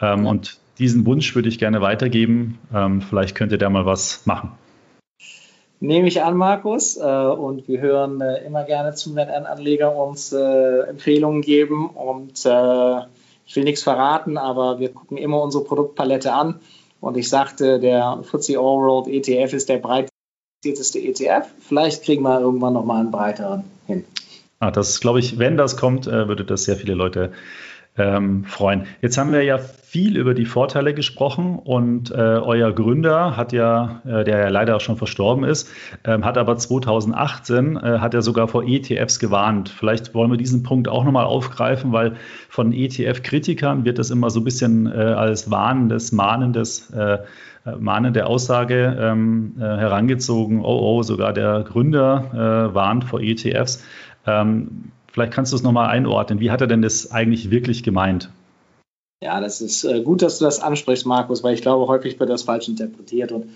Ähm, und diesen Wunsch würde ich gerne weitergeben. Ähm, vielleicht könnt ihr da mal was machen. Nehme ich an, Markus. und wir hören immer gerne zu, wenn ein Anleger uns Empfehlungen geben. Und ich will nichts verraten, aber wir gucken immer unsere Produktpalette an. Und ich sagte, der FTSE All World ETF ist der breiteste ETF. Vielleicht kriegen wir irgendwann nochmal einen breiteren. Ah, das glaube ich, wenn das kommt, äh, würde das sehr viele Leute ähm, freuen. Jetzt haben wir ja viel über die Vorteile gesprochen und äh, euer Gründer hat ja, äh, der ja leider auch schon verstorben ist, ähm, hat aber 2018 äh, hat er sogar vor ETFs gewarnt. Vielleicht wollen wir diesen Punkt auch nochmal aufgreifen, weil von ETF-Kritikern wird das immer so ein bisschen äh, als warnendes, mahnendes äh, mahnende Aussage ähm, äh, herangezogen, oh, oh, sogar der Gründer äh, warnt vor ETFs. Ähm, vielleicht kannst du es nochmal einordnen. Wie hat er denn das eigentlich wirklich gemeint? Ja, das ist äh, gut, dass du das ansprichst, Markus, weil ich glaube, häufig wird das falsch interpretiert. Und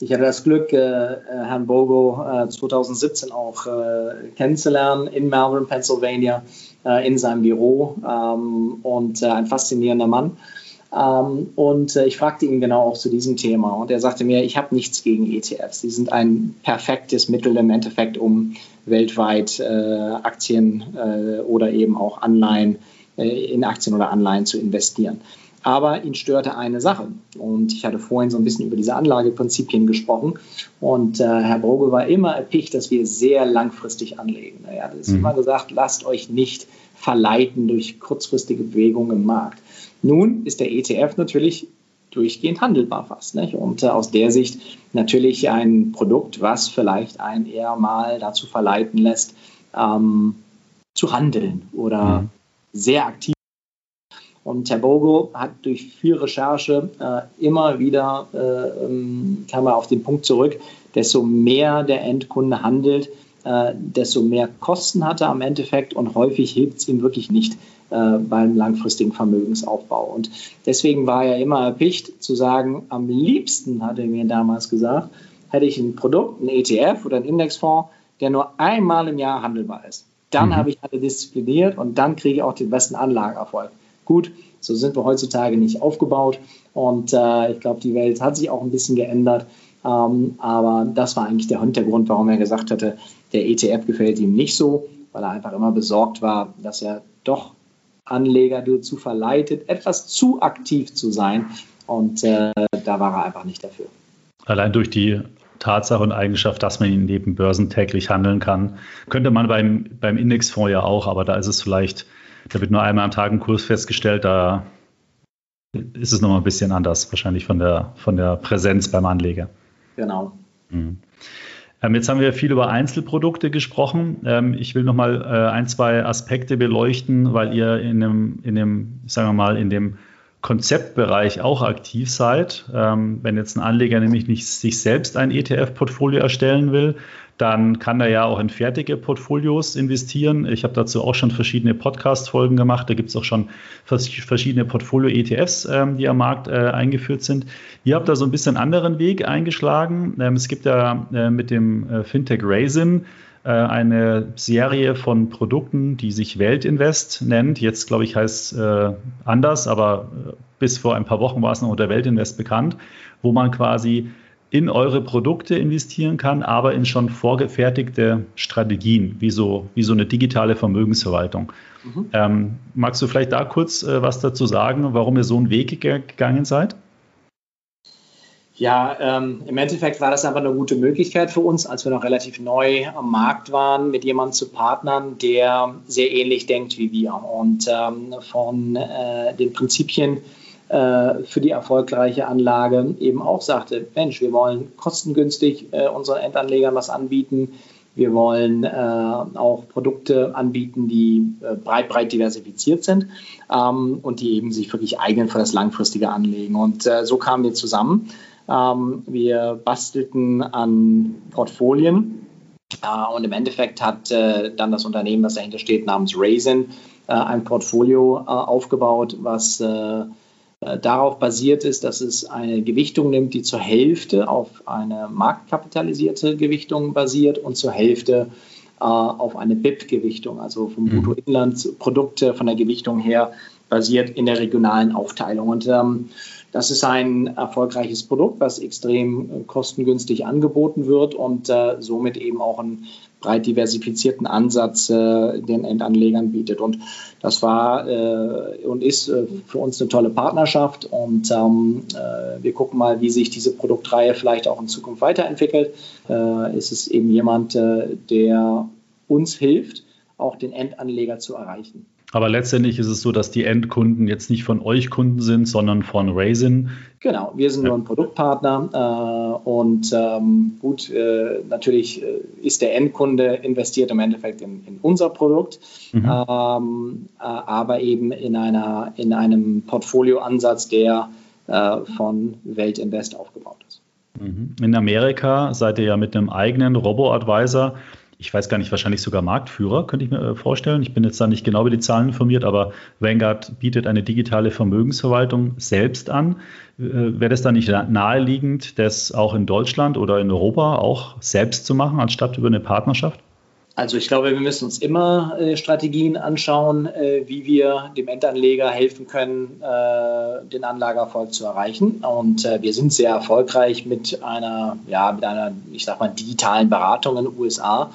ich hatte das Glück, äh, äh Herrn Bogo äh, 2017 auch kennenzulernen in Melbourne, Pennsylvania, in seinem Büro. Ähm, und ein faszinierender Mann. Ähm, und ich fragte ihn genau auch zu diesem Thema. Und er sagte mir, ich habe nichts gegen ETFs. Sie sind ein perfektes Mittel im Endeffekt, um weltweit äh, Aktien äh, oder eben auch Anleihen äh, in Aktien oder Anleihen zu investieren. Aber ihn störte eine Sache. Und ich hatte vorhin so ein bisschen über diese Anlageprinzipien gesprochen. Und äh, Herr Broge war immer erpicht, dass wir sehr langfristig anlegen. Er hat mhm. immer gesagt, lasst euch nicht verleiten durch kurzfristige Bewegungen im Markt. Nun ist der ETF natürlich durchgehend handelbar fast. Nicht? Und äh, aus der Sicht natürlich ein Produkt, was vielleicht einen eher mal dazu verleiten lässt, ähm, zu handeln oder mhm. sehr aktiv. Und Herr Bogo hat durch viel Recherche äh, immer wieder, äh, ähm, kam er auf den Punkt zurück, desto mehr der Endkunde handelt, desto mehr Kosten hat er am Endeffekt und häufig hilft es ihm wirklich nicht beim langfristigen Vermögensaufbau. Und deswegen war er immer erpicht zu sagen, am liebsten, hat er mir damals gesagt, hätte ich ein Produkt, ein ETF oder ein Indexfonds, der nur einmal im Jahr handelbar ist. Dann mhm. habe ich alle diszipliniert und dann kriege ich auch den besten Anlageerfolg. Gut, so sind wir heutzutage nicht aufgebaut und äh, ich glaube, die Welt hat sich auch ein bisschen geändert. Ähm, aber das war eigentlich der Hintergrund, warum er gesagt hatte, der ETF gefällt ihm nicht so, weil er einfach immer besorgt war, dass er doch Anleger dazu verleitet, etwas zu aktiv zu sein. Und äh, da war er einfach nicht dafür. Allein durch die Tatsache und Eigenschaft, dass man ihn neben Börsen täglich handeln kann. Könnte man beim, beim Indexfonds ja auch, aber da ist es vielleicht, da wird nur einmal am Tag ein Kurs festgestellt, da ist es nochmal ein bisschen anders, wahrscheinlich von der, von der Präsenz beim Anleger. Genau. Mhm. Ähm, jetzt haben wir viel über Einzelprodukte gesprochen. Ähm, ich will nochmal äh, ein, zwei Aspekte beleuchten, weil ihr in dem, in dem, sagen wir mal, in dem Konzeptbereich auch aktiv seid. Ähm, wenn jetzt ein Anleger nämlich nicht sich selbst ein ETF-Portfolio erstellen will, dann kann er ja auch in fertige Portfolios investieren. Ich habe dazu auch schon verschiedene Podcast-Folgen gemacht. Da gibt es auch schon verschiedene Portfolio-ETFs, ähm, die am Markt äh, eingeführt sind. Ihr habt da so ein bisschen anderen Weg eingeschlagen. Ähm, es gibt ja äh, mit dem äh, Fintech Raisin äh, eine Serie von Produkten, die sich Weltinvest nennt. Jetzt, glaube ich, heißt es äh, anders, aber äh, bis vor ein paar Wochen war es noch unter Weltinvest bekannt, wo man quasi in eure Produkte investieren kann, aber in schon vorgefertigte Strategien, wie so, wie so eine digitale Vermögensverwaltung. Mhm. Ähm, magst du vielleicht da kurz äh, was dazu sagen, warum ihr so einen Weg gegangen seid? Ja, ähm, im Endeffekt war das einfach eine gute Möglichkeit für uns, als wir noch relativ neu am Markt waren, mit jemandem zu partnern, der sehr ähnlich denkt wie wir und ähm, von äh, den Prinzipien für die erfolgreiche Anlage eben auch sagte, Mensch, wir wollen kostengünstig äh, unseren Endanlegern was anbieten. Wir wollen äh, auch Produkte anbieten, die äh, breit, breit diversifiziert sind ähm, und die eben sich wirklich eignen für das langfristige Anlegen. Und äh, so kamen wir zusammen. Ähm, wir bastelten an Portfolien äh, und im Endeffekt hat äh, dann das Unternehmen, das dahinter steht, namens Raisin, äh, ein Portfolio aufgebaut, was darauf basiert ist, dass es eine Gewichtung nimmt, die zur Hälfte auf eine marktkapitalisierte Gewichtung basiert und zur Hälfte auf eine BIP-Gewichtung, also vom mhm. Bruttoinlandsprodukt von der Gewichtung her basiert in der regionalen Aufteilung. Und ähm, das ist ein erfolgreiches Produkt, was extrem äh, kostengünstig angeboten wird und äh, somit eben auch einen breit diversifizierten Ansatz äh, den Endanlegern bietet. Und das war äh, und ist äh, für uns eine tolle Partnerschaft und ähm, äh, wir gucken mal, wie sich diese Produktreihe vielleicht auch in Zukunft weiterentwickelt. ist es eben jemand, der uns hilft, auch den Endanleger zu erreichen. Aber letztendlich ist es so, dass die Endkunden jetzt nicht von euch Kunden sind, sondern von Raisin. Genau, wir sind ja. nur ein Produktpartner äh, und ähm, gut, äh, natürlich äh, ist der Endkunde investiert im Endeffekt in, in unser Produkt, mhm. ähm, äh, aber eben in, einer, in einem Portfolioansatz, der äh, von Weltinvest aufgebaut ist. Mhm. In Amerika seid ihr ja mit einem eigenen Robo-Advisor ich weiß gar nicht, wahrscheinlich sogar Marktführer, könnte ich mir äh, vorstellen. Ich bin jetzt da nicht genau über die Zahlen informiert, aber Vanguard bietet eine digitale Vermögensverwaltung selbst an. Äh, wäre das dann nicht naheliegend, das auch in Deutschland oder in Europa auch selbst zu machen, anstatt über eine Partnerschaft? Also ich glaube, wir müssen uns immer äh, Strategien anschauen, äh, wie wir dem Endanleger helfen können, äh, den Anlageerfolg zu erreichen. Und äh, wir sind sehr erfolgreich mit einer, ja, mit einer, ich sag mal, digitalen Beratung in den USA.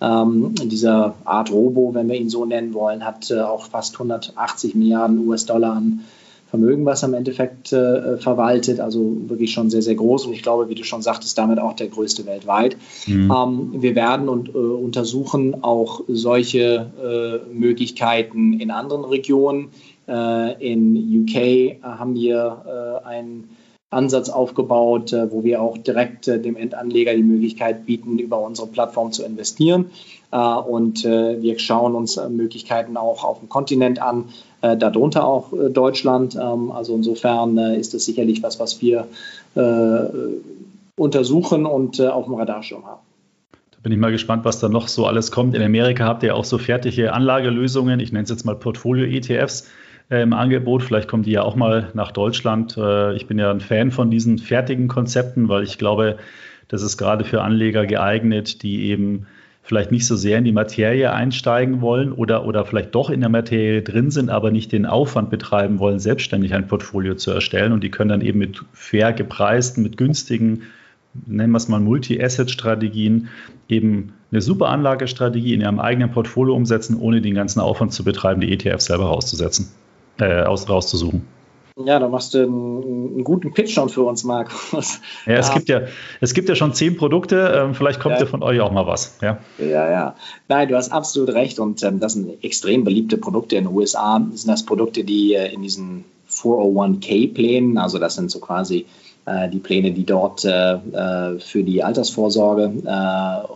Ähm, dieser Art Robo, wenn wir ihn so nennen wollen, hat äh, auch fast 180 Milliarden US-Dollar an Vermögen, was er im Endeffekt äh, verwaltet. Also wirklich schon sehr, sehr groß. Und ich glaube, wie du schon sagtest, damit auch der größte weltweit. Mhm. Ähm, wir werden und äh, untersuchen auch solche äh, Möglichkeiten in anderen Regionen. Äh, in UK haben wir äh, einen Ansatz aufgebaut, äh, wo wir auch direkt dem Endanleger die Möglichkeit bieten, über unsere Plattform zu investieren. Und wir schauen uns Möglichkeiten auch auf dem Kontinent an, äh, darunter auch äh, Deutschland. Ähm, also insofern äh, ist das sicherlich was, was wir untersuchen und auf dem Radarschirm haben. Bin ich mal gespannt, was da noch so alles kommt. In Amerika habt ihr auch so fertige Anlagelösungen, ich nenne es jetzt mal Portfolio-ETFs äh, im Angebot. Vielleicht kommen die ja auch mal nach Deutschland. Äh, ich bin ja ein Fan von diesen fertigen Konzepten, weil ich glaube, das ist gerade für Anleger geeignet, die eben vielleicht nicht so sehr in die Materie einsteigen wollen oder, oder vielleicht doch in der Materie drin sind, aber nicht den Aufwand betreiben wollen, selbstständig ein Portfolio zu erstellen. Und die können dann eben mit fair gepreisten, mit günstigen, nennen wir es mal Multi-Asset-Strategien, eben eine super Anlagestrategie in ihrem eigenen Portfolio umsetzen, ohne den ganzen Aufwand zu betreiben, die ETF selber rauszusetzen, äh, aus, rauszusuchen. Ja, da machst du einen, einen, guten Pitch schon für uns, Markus. Ja, es, ja. Gibt ja, es gibt ja schon zehn Produkte. Ähm, vielleicht kommt ja. ja von euch auch mal was. Ja, ja. ja. Nein, du hast absolut recht. Und ähm, das sind extrem beliebte Produkte in den USA. Das sind das Produkte, die äh, in diesen 401k-Plänen, also das sind so quasi die Pläne, die dort äh, äh, für die Altersvorsorge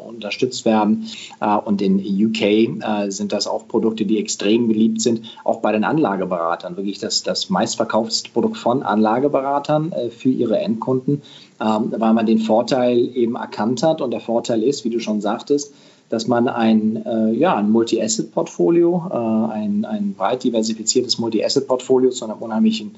unterstützt werden. und in UK sind das auch Produkte, die extrem beliebt sind, auch bei den Anlageberatern. Wirklich das, das meistverkaufteste Produkt von Anlageberatern für ihre Endkunden, ähm, weil man den Vorteil eben erkannt hat. Und der Vorteil ist, wie du schon sagtest, dass man ein, äh, ja, ein Multi-Asset-Portfolio, äh, ein, ein breit diversifiziertes Multi-Asset-Portfolio zu einem unheimlichen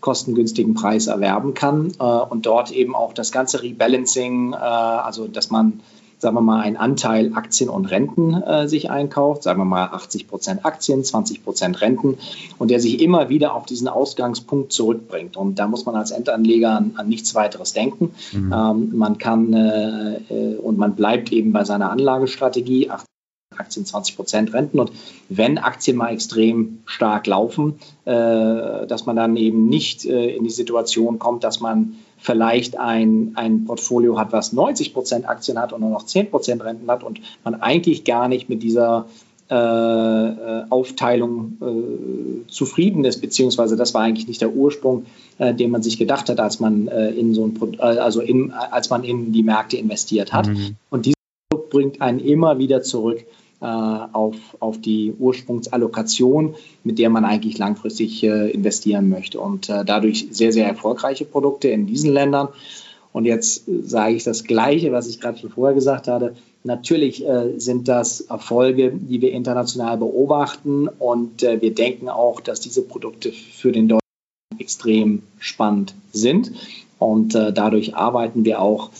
kostengünstigen Preis erwerben kann äh, und dort eben auch das ganze Rebalancing, äh, also dass man, sagen wir mal, einen Anteil Aktien und Renten äh, sich einkauft, sagen wir mal 80 Prozent Aktien, 20 Prozent Renten und der sich immer wieder auf diesen Ausgangspunkt zurückbringt. Und da muss man als Endanleger an, an nichts weiteres denken. Mhm. Ähm, man kann äh, äh, und man bleibt eben bei seiner Anlagestrategie, Aktien 20 Prozent Renten. Und wenn Aktien mal extrem stark laufen, äh, dass man dann eben nicht äh, in die Situation kommt, dass man vielleicht ein, ein Portfolio hat, was 90 Prozent Aktien hat und nur noch 10 Prozent Renten hat und man eigentlich gar nicht mit dieser äh, äh Aufteilung äh, zufrieden ist, beziehungsweise das war eigentlich nicht der Ursprung, äh, den man sich gedacht hat, als man in so ein äh, also in, als man in die Märkte investiert hat. Mhm. Und dieses bringt einen immer wieder zurück auf, auf die Ursprungsallokation, mit der man eigentlich langfristig äh, investieren möchte. Und äh, dadurch sehr, sehr erfolgreiche Produkte in diesen Ländern. Und jetzt sage ich das Gleiche, was ich gerade schon vorher gesagt hatte. Natürlich äh, sind das Erfolge, die wir international beobachten. Und äh, wir denken auch, dass diese Produkte für den Deutschen extrem spannend sind. Und äh, dadurch arbeiten wir auch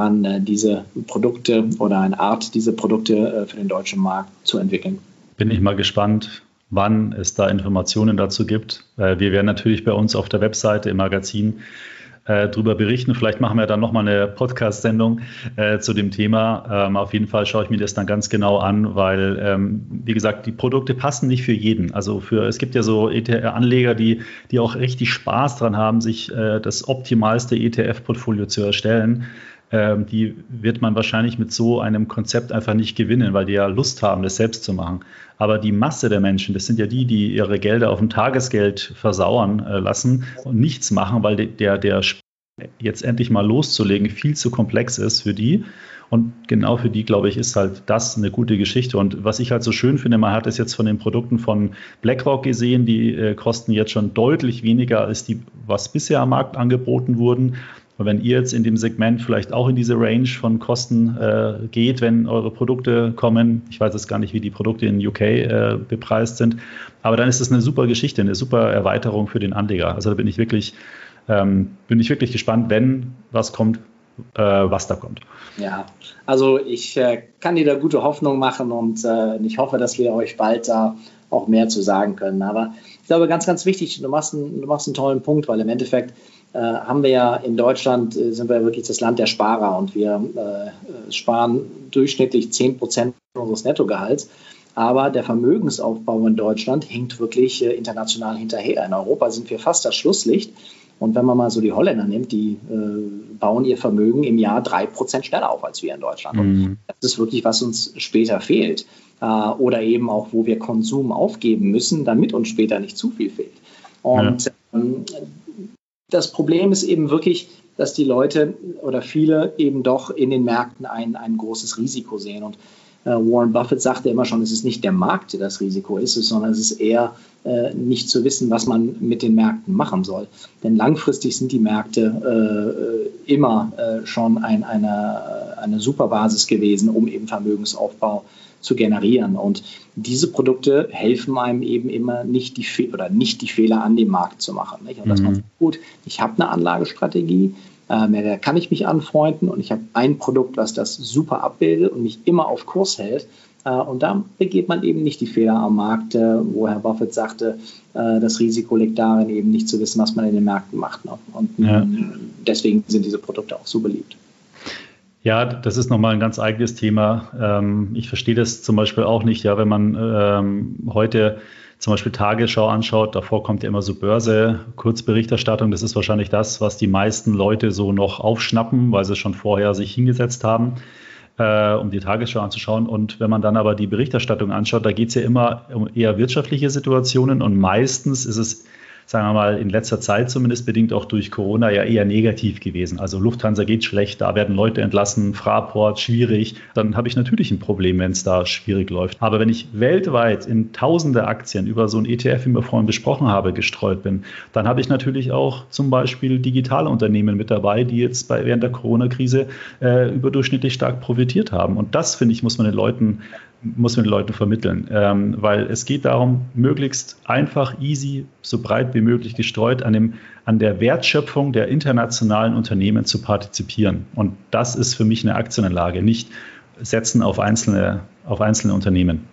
an, äh, diese Produkte oder eine Art, diese Produkte äh, für den deutschen Markt zu entwickeln. Bin ich mal gespannt, wann es da Informationen dazu gibt. Äh, wir werden natürlich bei uns auf der Webseite im Magazin drüber berichten. Vielleicht machen wir dann nochmal eine Podcast-Sendung äh, zu dem Thema. Ähm, auf jeden Fall schaue ich mir das dann ganz genau an, weil, ähm, wie gesagt, die Produkte passen nicht für jeden. Also für, es gibt ja so Anleger, die, die auch richtig Spaß dran haben, sich äh, das optimalste ETF-Portfolio zu erstellen ähm, die wird man wahrscheinlich mit so einem Konzept einfach nicht gewinnen, weil die ja Lust haben, das selbst zu machen. Aber die Masse der Menschen, das sind ja die, die ihre Gelder auf dem Tagesgeld versauern äh, lassen und nichts machen, weil der, der jetzt endlich mal loszulegen viel zu komplex ist für die. Und genau für die, glaube ich, ist halt das eine gute Geschichte. Und was ich halt so schön finde, man hat es jetzt von den Produkten von BlackRock gesehen, die äh, kosten jetzt schon deutlich weniger als die, was bisher am Markt angeboten wurden. Und wenn ihr jetzt in dem Segment vielleicht auch in diese Range von Kosten äh, geht, wenn eure Produkte kommen, ich weiß jetzt gar nicht, wie die Produkte in UK äh, bepreist sind, aber dann ist das eine super Geschichte, eine super Erweiterung für den Anleger. Also da bin ich wirklich, ähm, bin ich wirklich gespannt, wenn was kommt, äh, was da kommt. Ja, also ich äh, kann dir da gute Hoffnung machen und äh, ich hoffe, dass wir euch bald da auch mehr zu sagen können. Aber ich glaube, ganz, ganz wichtig, du machst einen, du machst einen tollen Punkt, weil im Endeffekt haben wir ja in Deutschland, äh, sind wir wirklich das Land der Sparer und wir äh, sparen durchschnittlich 10 Prozent unseres Nettogehalts. Aber der Vermögensaufbau in Deutschland hinkt wirklich international hinterher. In Europa sind wir fast das Schlusslicht. Und wenn man mal so die Holländer nimmt, die äh, bauen ihr Vermögen im Jahr drei Prozent schneller auf als wir in Deutschland. Mhm. Das ist wirklich, was uns später fehlt. Äh, oder eben auch, wo wir Konsum aufgeben müssen, damit uns später nicht zu viel fehlt. Und ja. ähm, das Problem ist eben wirklich, dass die Leute oder viele eben doch in den Märkten ein, ein großes Risiko sehen. Und äh, Warren Buffett sagte immer schon, es ist nicht der Markt, der das Risiko ist, sondern es ist eher äh, nicht zu wissen, was man mit den Märkten machen soll. Denn langfristig sind die Märkte äh, immer äh, schon ein, eine, eine super Basis gewesen, um eben Vermögensaufbau zu generieren. Und diese Produkte helfen einem eben immer nicht die Fe oder nicht die Fehler an dem Markt zu machen. Nicht? Und dass man mhm. sagt, gut, ich habe eine Anlagestrategie, äh, mit der kann ich mich anfreunden und ich habe ein Produkt, was das super abbildet und mich immer auf Kurs hält. Äh, und da begeht man eben nicht die Fehler am Markt, äh, wo Herr Buffett sagte, äh, das Risiko liegt darin, eben nicht zu wissen, was man in den Märkten macht. Ne? Und ja. deswegen sind diese Produkte auch so beliebt. Ja, das ist nochmal ein ganz eigenes Thema. Ähm, ich verstehe das zum Beispiel auch nicht, ja, wenn man ähm, heute zum Beispiel Tagesschau anschaut, davor kommt ja immer so Börse, Kurzberichterstattung. Das ist wahrscheinlich das, was die meisten Leute so noch aufschnappen, weil sie schon vorher sich hingesetzt haben, äh, um die Tagesschau anzuschauen. Und wenn man dann aber die Berichterstattung anschaut, da geht es ja immer um eher wirtschaftliche Situationen und meistens ist es sagen wir mal, in letzter Zeit zumindest bedingt auch durch Corona ja eher negativ gewesen. Also Lufthansa geht schlecht, da werden Leute entlassen, Fraport schwierig. Dann habe ich natürlich ein Problem, wenn es da schwierig läuft. Aber wenn ich weltweit in tausende Aktien über so ein ETF, wie wir vorhin besprochen haben, gestreut bin, dann habe ich natürlich auch zum Beispiel digitale Unternehmen mit dabei, die jetzt bei, während der Corona-Krise äh, überdurchschnittlich stark profitiert haben. Und das, finde ich, muss man den Leuten muss man den Leuten vermitteln, ähm, weil es geht darum, möglichst einfach, easy, so breit wie möglich gestreut an, dem, an der Wertschöpfung der internationalen Unternehmen zu partizipieren. Und das ist für mich eine Aktienanlage, nicht setzen auf einzelne, auf einzelne Unternehmen.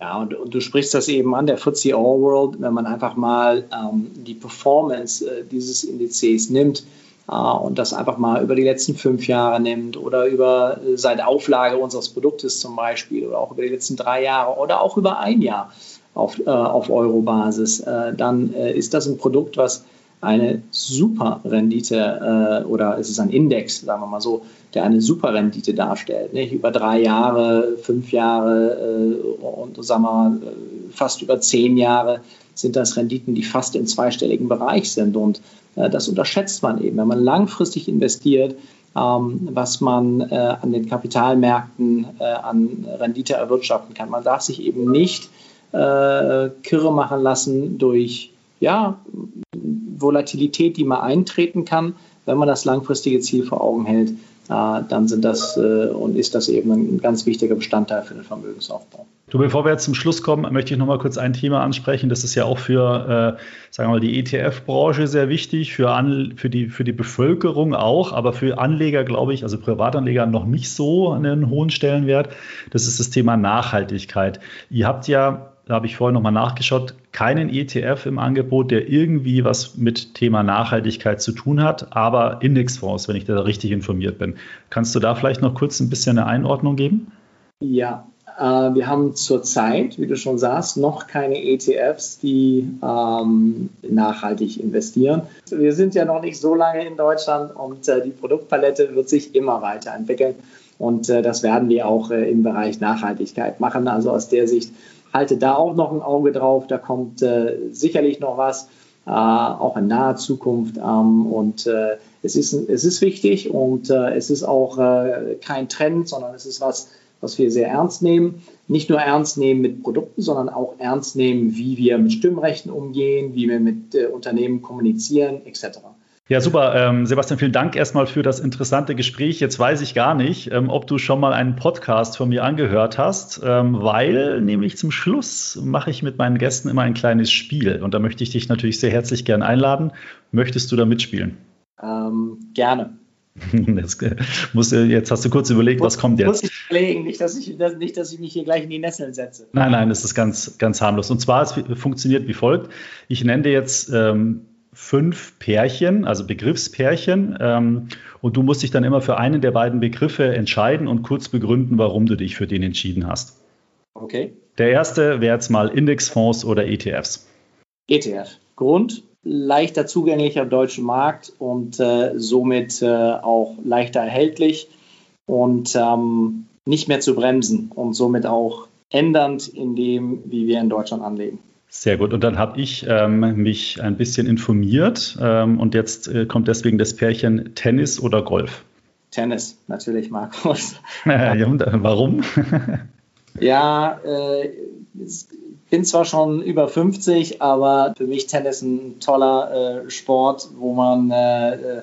Ja, und, und, du sprichst das eben an, der FTSE All World, wenn man einfach mal ähm, die Performance äh, dieses Indizes nimmt, und das einfach mal über die letzten fünf Jahre nimmt oder über äh, seit Auflage unseres Produktes zum Beispiel oder auch über die letzten drei Jahre oder auch über ein Jahr auf, äh, auf Euro-Basis, äh, dann äh, ist das ein Produkt, was eine super Rendite äh, oder es ist ein Index, sagen wir mal so, der eine super Rendite darstellt. Nicht? Über drei Jahre, fünf Jahre und sagen wir mal, fast über zehn Jahre sind das Renditen, die fast im zweistelligen Bereich sind. Und äh, das unterschätzt man eben. Wenn man langfristig investiert, ähm, was man äh, an den Kapitalmärkten äh, an Rendite erwirtschaften kann. Man darf sich eben nicht äh, kirre machen lassen durch ja, Volatilität, die mal eintreten kann. Wenn man das langfristige Ziel vor Augen hält, dann sind das äh, und ist das eben ein ganz wichtiger Bestandteil für den Vermögensaufbau. Du, bevor wir jetzt zum Schluss kommen, möchte ich noch mal kurz ein Thema ansprechen. Das ist ja auch für, äh, sagen wir mal, die ETF-Branche sehr wichtig, für, an, für, die, für die Bevölkerung auch, aber für Anleger, glaube ich, also Privatanleger noch nicht so einen hohen Stellenwert. Das ist das Thema Nachhaltigkeit. Ihr habt ja, da habe ich vorhin noch mal nachgeschaut, keinen ETF im Angebot, der irgendwie was mit Thema Nachhaltigkeit zu tun hat, aber Indexfonds, wenn ich da richtig informiert bin. Kannst du da vielleicht noch kurz ein bisschen eine Einordnung geben? Ja, äh, wir haben zurzeit, wie du schon sagst, noch keine ETFs, die ähm, nachhaltig investieren. Wir sind ja noch nicht so lange in Deutschland und äh, die Produktpalette wird sich immer weiterentwickeln. Und äh, das werden wir auch äh, im Bereich Nachhaltigkeit machen. Also aus der Sicht halte da auch noch ein Auge drauf. Da kommt äh, sicherlich noch was, äh, auch in naher Zukunft. Ähm, und es, ist, es ist wichtig und es ist auch kein Trend, sondern es ist was, was wir sehr ernst nehmen. Nicht nur ernst nehmen mit Produkten, sondern auch ernst nehmen, wie wir mit Stimmrechten umgehen, wie wir mit äh, Unternehmen kommunizieren, etc. Ja, super. Ähm, Sebastian, vielen Dank erstmal für das interessante Gespräch. Jetzt weiß ich gar nicht, ähm, ob du schon mal einen Podcast von mir angehört hast, ähm, weil nämlich zum Schluss mache ich mit meinen Gästen immer ein kleines Spiel. Und da möchte ich dich natürlich sehr herzlich gern einladen. Möchtest du da mitspielen? Ähm, gerne. Das muss, jetzt hast du kurz überlegt, was kommt jetzt. Muss ich überlegen, nicht dass ich, nicht, dass ich mich hier gleich in die Nesseln setze. Nein, nein, das ist ganz, ganz harmlos. Und zwar, es funktioniert wie folgt. Ich nenne dir jetzt ähm, fünf Pärchen, also Begriffspärchen, ähm, und du musst dich dann immer für einen der beiden Begriffe entscheiden und kurz begründen, warum du dich für den entschieden hast. Okay. Der erste wäre jetzt mal Indexfonds oder ETFs. ETF. Grund? leichter zugänglich am deutschen Markt und äh, somit äh, auch leichter erhältlich und ähm, nicht mehr zu bremsen und somit auch ändernd in dem, wie wir in Deutschland anlegen. Sehr gut. Und dann habe ich ähm, mich ein bisschen informiert ähm, und jetzt äh, kommt deswegen das Pärchen Tennis oder Golf. Tennis, natürlich, Markus. ja, und, äh, warum? ja, äh, bin zwar schon über 50, aber für mich Tennis ein toller äh, Sport, wo man äh,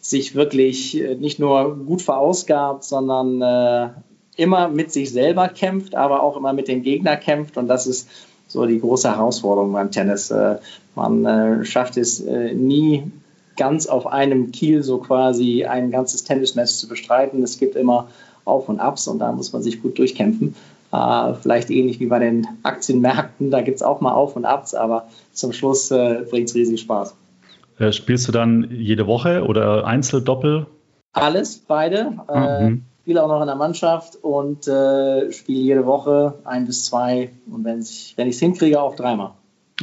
sich wirklich äh, nicht nur gut verausgabt, sondern äh, immer mit sich selber kämpft, aber auch immer mit dem Gegner kämpft. Und das ist so die große Herausforderung beim Tennis. Äh, man äh, schafft es äh, nie ganz auf einem Kiel so quasi ein ganzes Tennismatch zu bestreiten. Es gibt immer Auf und Abs und da muss man sich gut durchkämpfen. Äh, vielleicht ähnlich wie bei den Aktienmärkten, da gibt es auch mal Auf und Abs, aber zum Schluss äh, bringt es riesig Spaß. Äh, spielst du dann jede Woche oder Einzel, Doppel? Alles, beide. Ah, mhm. Spiele auch noch in der Mannschaft und äh, spiele jede Woche ein bis zwei und wenn ich es hinkriege, auch dreimal.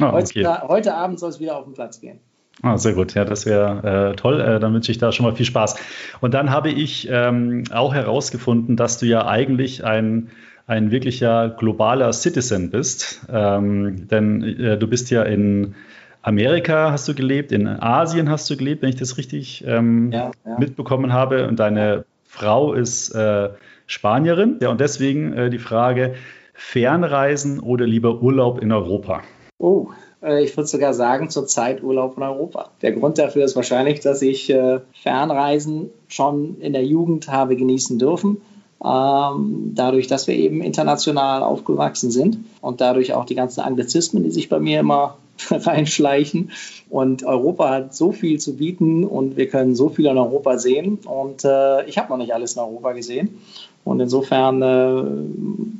Ah, okay. heute, heute Abend soll es wieder auf den Platz gehen. Ah, sehr gut, ja, das wäre äh, toll. Äh, dann wünsche ich da schon mal viel Spaß. Und dann habe ich ähm, auch herausgefunden, dass du ja eigentlich ein, ein wirklicher globaler Citizen bist. Ähm, denn äh, du bist ja in Amerika hast du gelebt, in Asien hast du gelebt, wenn ich das richtig ähm, ja, ja. mitbekommen habe. Und deine Frau ist äh, Spanierin. Ja, und deswegen äh, die Frage: Fernreisen oder lieber Urlaub in Europa? Oh, äh, ich würde sogar sagen, zurzeit Urlaub in Europa. Der Grund dafür ist wahrscheinlich, dass ich äh, Fernreisen schon in der Jugend habe genießen dürfen. Ähm, dadurch, dass wir eben international aufgewachsen sind und dadurch auch die ganzen Anglizismen, die sich bei mir immer reinschleichen. Und Europa hat so viel zu bieten und wir können so viel in Europa sehen. Und äh, ich habe noch nicht alles in Europa gesehen. Und insofern äh,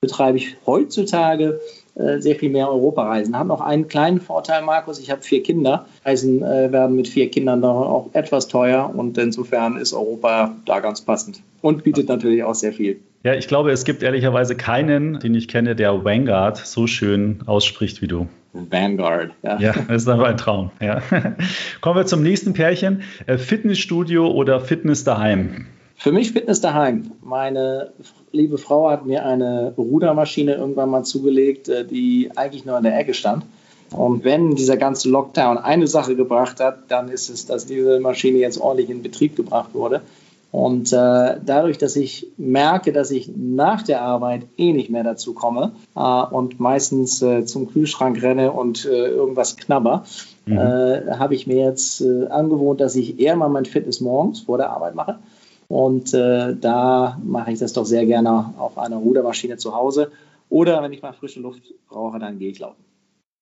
betreibe ich heutzutage äh, sehr viel mehr Europareisen. Hat noch einen kleinen Vorteil, Markus. Ich habe vier Kinder. Reisen äh, werden mit vier Kindern dann auch etwas teuer und insofern ist Europa da ganz passend und bietet natürlich auch sehr viel. Ja, ich glaube, es gibt ehrlicherweise keinen, den ich kenne, der Vanguard so schön ausspricht wie du. Vanguard, ja. Ja, das ist aber ein Traum. Ja. Kommen wir zum nächsten Pärchen. Äh, Fitnessstudio oder Fitness daheim? Für mich Fitness daheim. Meine liebe Frau hat mir eine Rudermaschine irgendwann mal zugelegt, äh, die eigentlich nur in der Ecke stand. Und wenn dieser ganze Lockdown eine Sache gebracht hat, dann ist es, dass diese Maschine jetzt ordentlich in Betrieb gebracht wurde. Und äh, dadurch, dass ich merke, dass ich nach der Arbeit eh nicht mehr dazu komme äh, und meistens äh, zum Kühlschrank renne und äh, irgendwas knabber, mhm. Äh, habe ich mir jetzt angewohnt, dass ich eher mal mein Fitness morgens vor der Arbeit mache und äh, da mache ich das doch sehr gerne auf einer Rudermaschine zu Hause. Oder wenn ich mal frische Luft brauche, dann gehe ich laufen.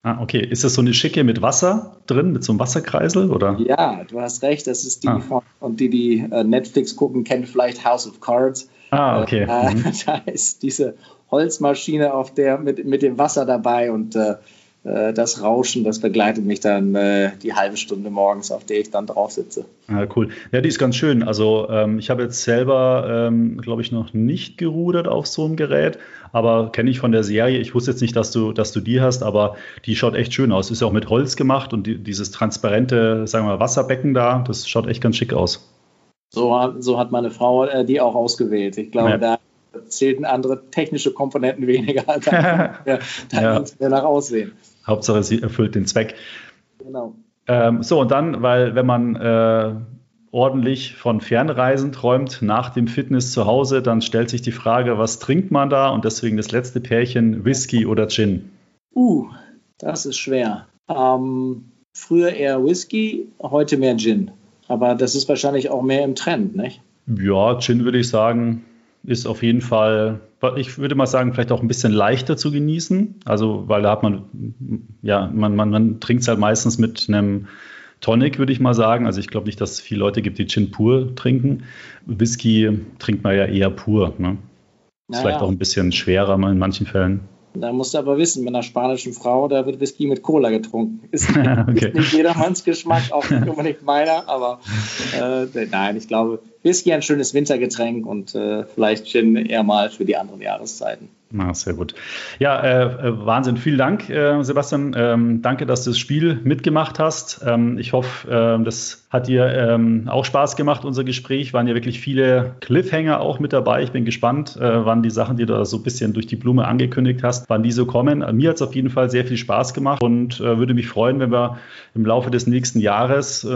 Ah, okay. Ist das so eine schicke mit Wasser drin, mit so einem Wasserkreisel? Oder? Ja, du hast recht. Das ist die, ah. von, und die, die äh, Netflix gucken, kennen vielleicht House of Cards. Ah, okay. Äh, mhm. Da ist diese Holzmaschine auf der mit, mit dem Wasser dabei und äh, äh, das Rauschen, das begleitet mich dann äh, die halbe Stunde morgens, auf der ich dann drauf sitze. Ja, cool. Ja, die ist ganz schön. Also ähm, ich habe jetzt selber, ähm, glaube ich, noch nicht gerudert auf so einem Gerät, aber kenne ich von der Serie. Ich wusste jetzt nicht, dass du, dass du die hast, aber die schaut echt schön aus. Ist ja auch mit Holz gemacht und die, dieses transparente, sagen wir mal, Wasserbecken da, das schaut echt ganz schick aus. So, so hat meine Frau äh, die auch ausgewählt. Ich glaube, ja. da zählten andere technische Komponenten weniger. da ja, da ja. nach Aussehen. Hauptsache, sie erfüllt den Zweck. Genau. Ähm, so, und dann, weil wenn man äh, ordentlich von Fernreisen träumt nach dem Fitness zu Hause, dann stellt sich die Frage, was trinkt man da? Und deswegen das letzte Pärchen, Whisky oder Gin? Uh, das ist schwer. Ähm, früher eher Whisky, heute mehr Gin. Aber das ist wahrscheinlich auch mehr im Trend, nicht? Ja, Gin würde ich sagen, ist auf jeden Fall, ich würde mal sagen, vielleicht auch ein bisschen leichter zu genießen. Also, weil da hat man, ja, man, man, man trinkt es halt meistens mit einem Tonic, würde ich mal sagen. Also ich glaube nicht, dass es viele Leute gibt, die Gin pur trinken. Whisky trinkt man ja eher pur. Ne? Ist naja. vielleicht auch ein bisschen schwerer in manchen Fällen. Da musst du aber wissen, mit einer spanischen Frau, da wird Whisky mit Cola getrunken. Ist, okay. ist nicht jedermanns Geschmack, auch nicht unbedingt meiner, aber äh, nein, ich glaube, Whisky ein schönes Wintergetränk und äh, vielleicht Gin eher mal für die anderen Jahreszeiten. Na, sehr gut. Ja, äh, äh, Wahnsinn. Vielen Dank, äh, Sebastian. Ähm, danke, dass du das Spiel mitgemacht hast. Ähm, ich hoffe, äh, das hat dir ähm, auch Spaß gemacht, unser Gespräch. Waren ja wirklich viele Cliffhanger auch mit dabei. Ich bin gespannt, äh, wann die Sachen, die du da so ein bisschen durch die Blume angekündigt hast, wann die so kommen. Mir hat es auf jeden Fall sehr viel Spaß gemacht und äh, würde mich freuen, wenn wir im Laufe des nächsten Jahres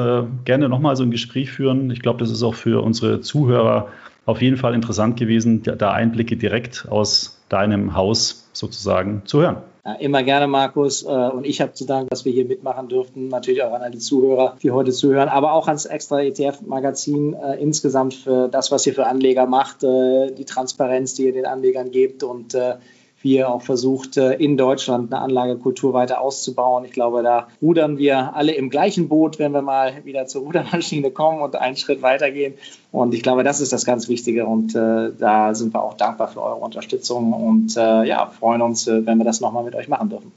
gerne nochmal so ein Gespräch führen. Ich glaube, das ist auch für unsere Zuhörer auf jeden Fall interessant gewesen, da Einblicke direkt aus deinem Haus sozusagen zu hören. Ja, immer gerne, Markus. Äh, und ich habe zu danken, dass wir hier mitmachen durften. Natürlich auch an all die Zuhörer, die heute zuhören, aber auch ans extra ETF-Magazin äh, insgesamt für das, was ihr für Anleger macht, äh, die Transparenz, die ihr den Anlegern gebt und äh, wie ihr auch versucht, äh, in Deutschland eine Anlagekultur weiter auszubauen. Ich glaube, da rudern wir alle im gleichen Boot, wenn wir mal wieder zur Rudermaschine kommen und einen Schritt weitergehen. Und ich glaube, das ist das ganz Wichtige. Und äh, da sind wir auch dankbar für eure Unterstützung und äh, ja, freuen uns, äh, wenn wir das nochmal mit euch machen dürfen.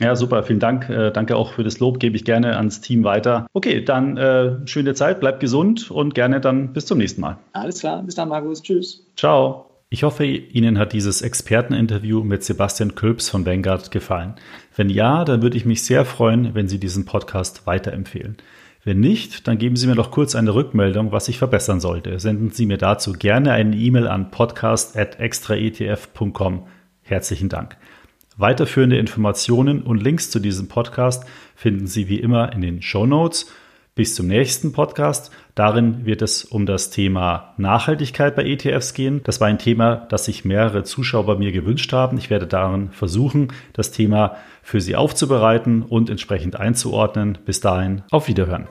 Ja, super, vielen Dank. Äh, danke auch für das Lob, gebe ich gerne ans Team weiter. Okay, dann äh, schöne Zeit, bleibt gesund und gerne dann bis zum nächsten Mal. Alles klar, bis dann, Markus. Tschüss. Ciao. Ich hoffe, Ihnen hat dieses Experteninterview mit Sebastian Külps von Vanguard gefallen. Wenn ja, dann würde ich mich sehr freuen, wenn Sie diesen Podcast weiterempfehlen. Wenn nicht, dann geben Sie mir doch kurz eine Rückmeldung, was ich verbessern sollte. Senden Sie mir dazu gerne eine E-Mail an podcast.extraetf.com. Herzlichen Dank. Weiterführende Informationen und Links zu diesem Podcast finden Sie wie immer in den Show Notes bis zum nächsten Podcast. Darin wird es um das Thema Nachhaltigkeit bei ETFs gehen. Das war ein Thema, das sich mehrere Zuschauer bei mir gewünscht haben. Ich werde darin versuchen, das Thema für Sie aufzubereiten und entsprechend einzuordnen. Bis dahin, auf Wiederhören.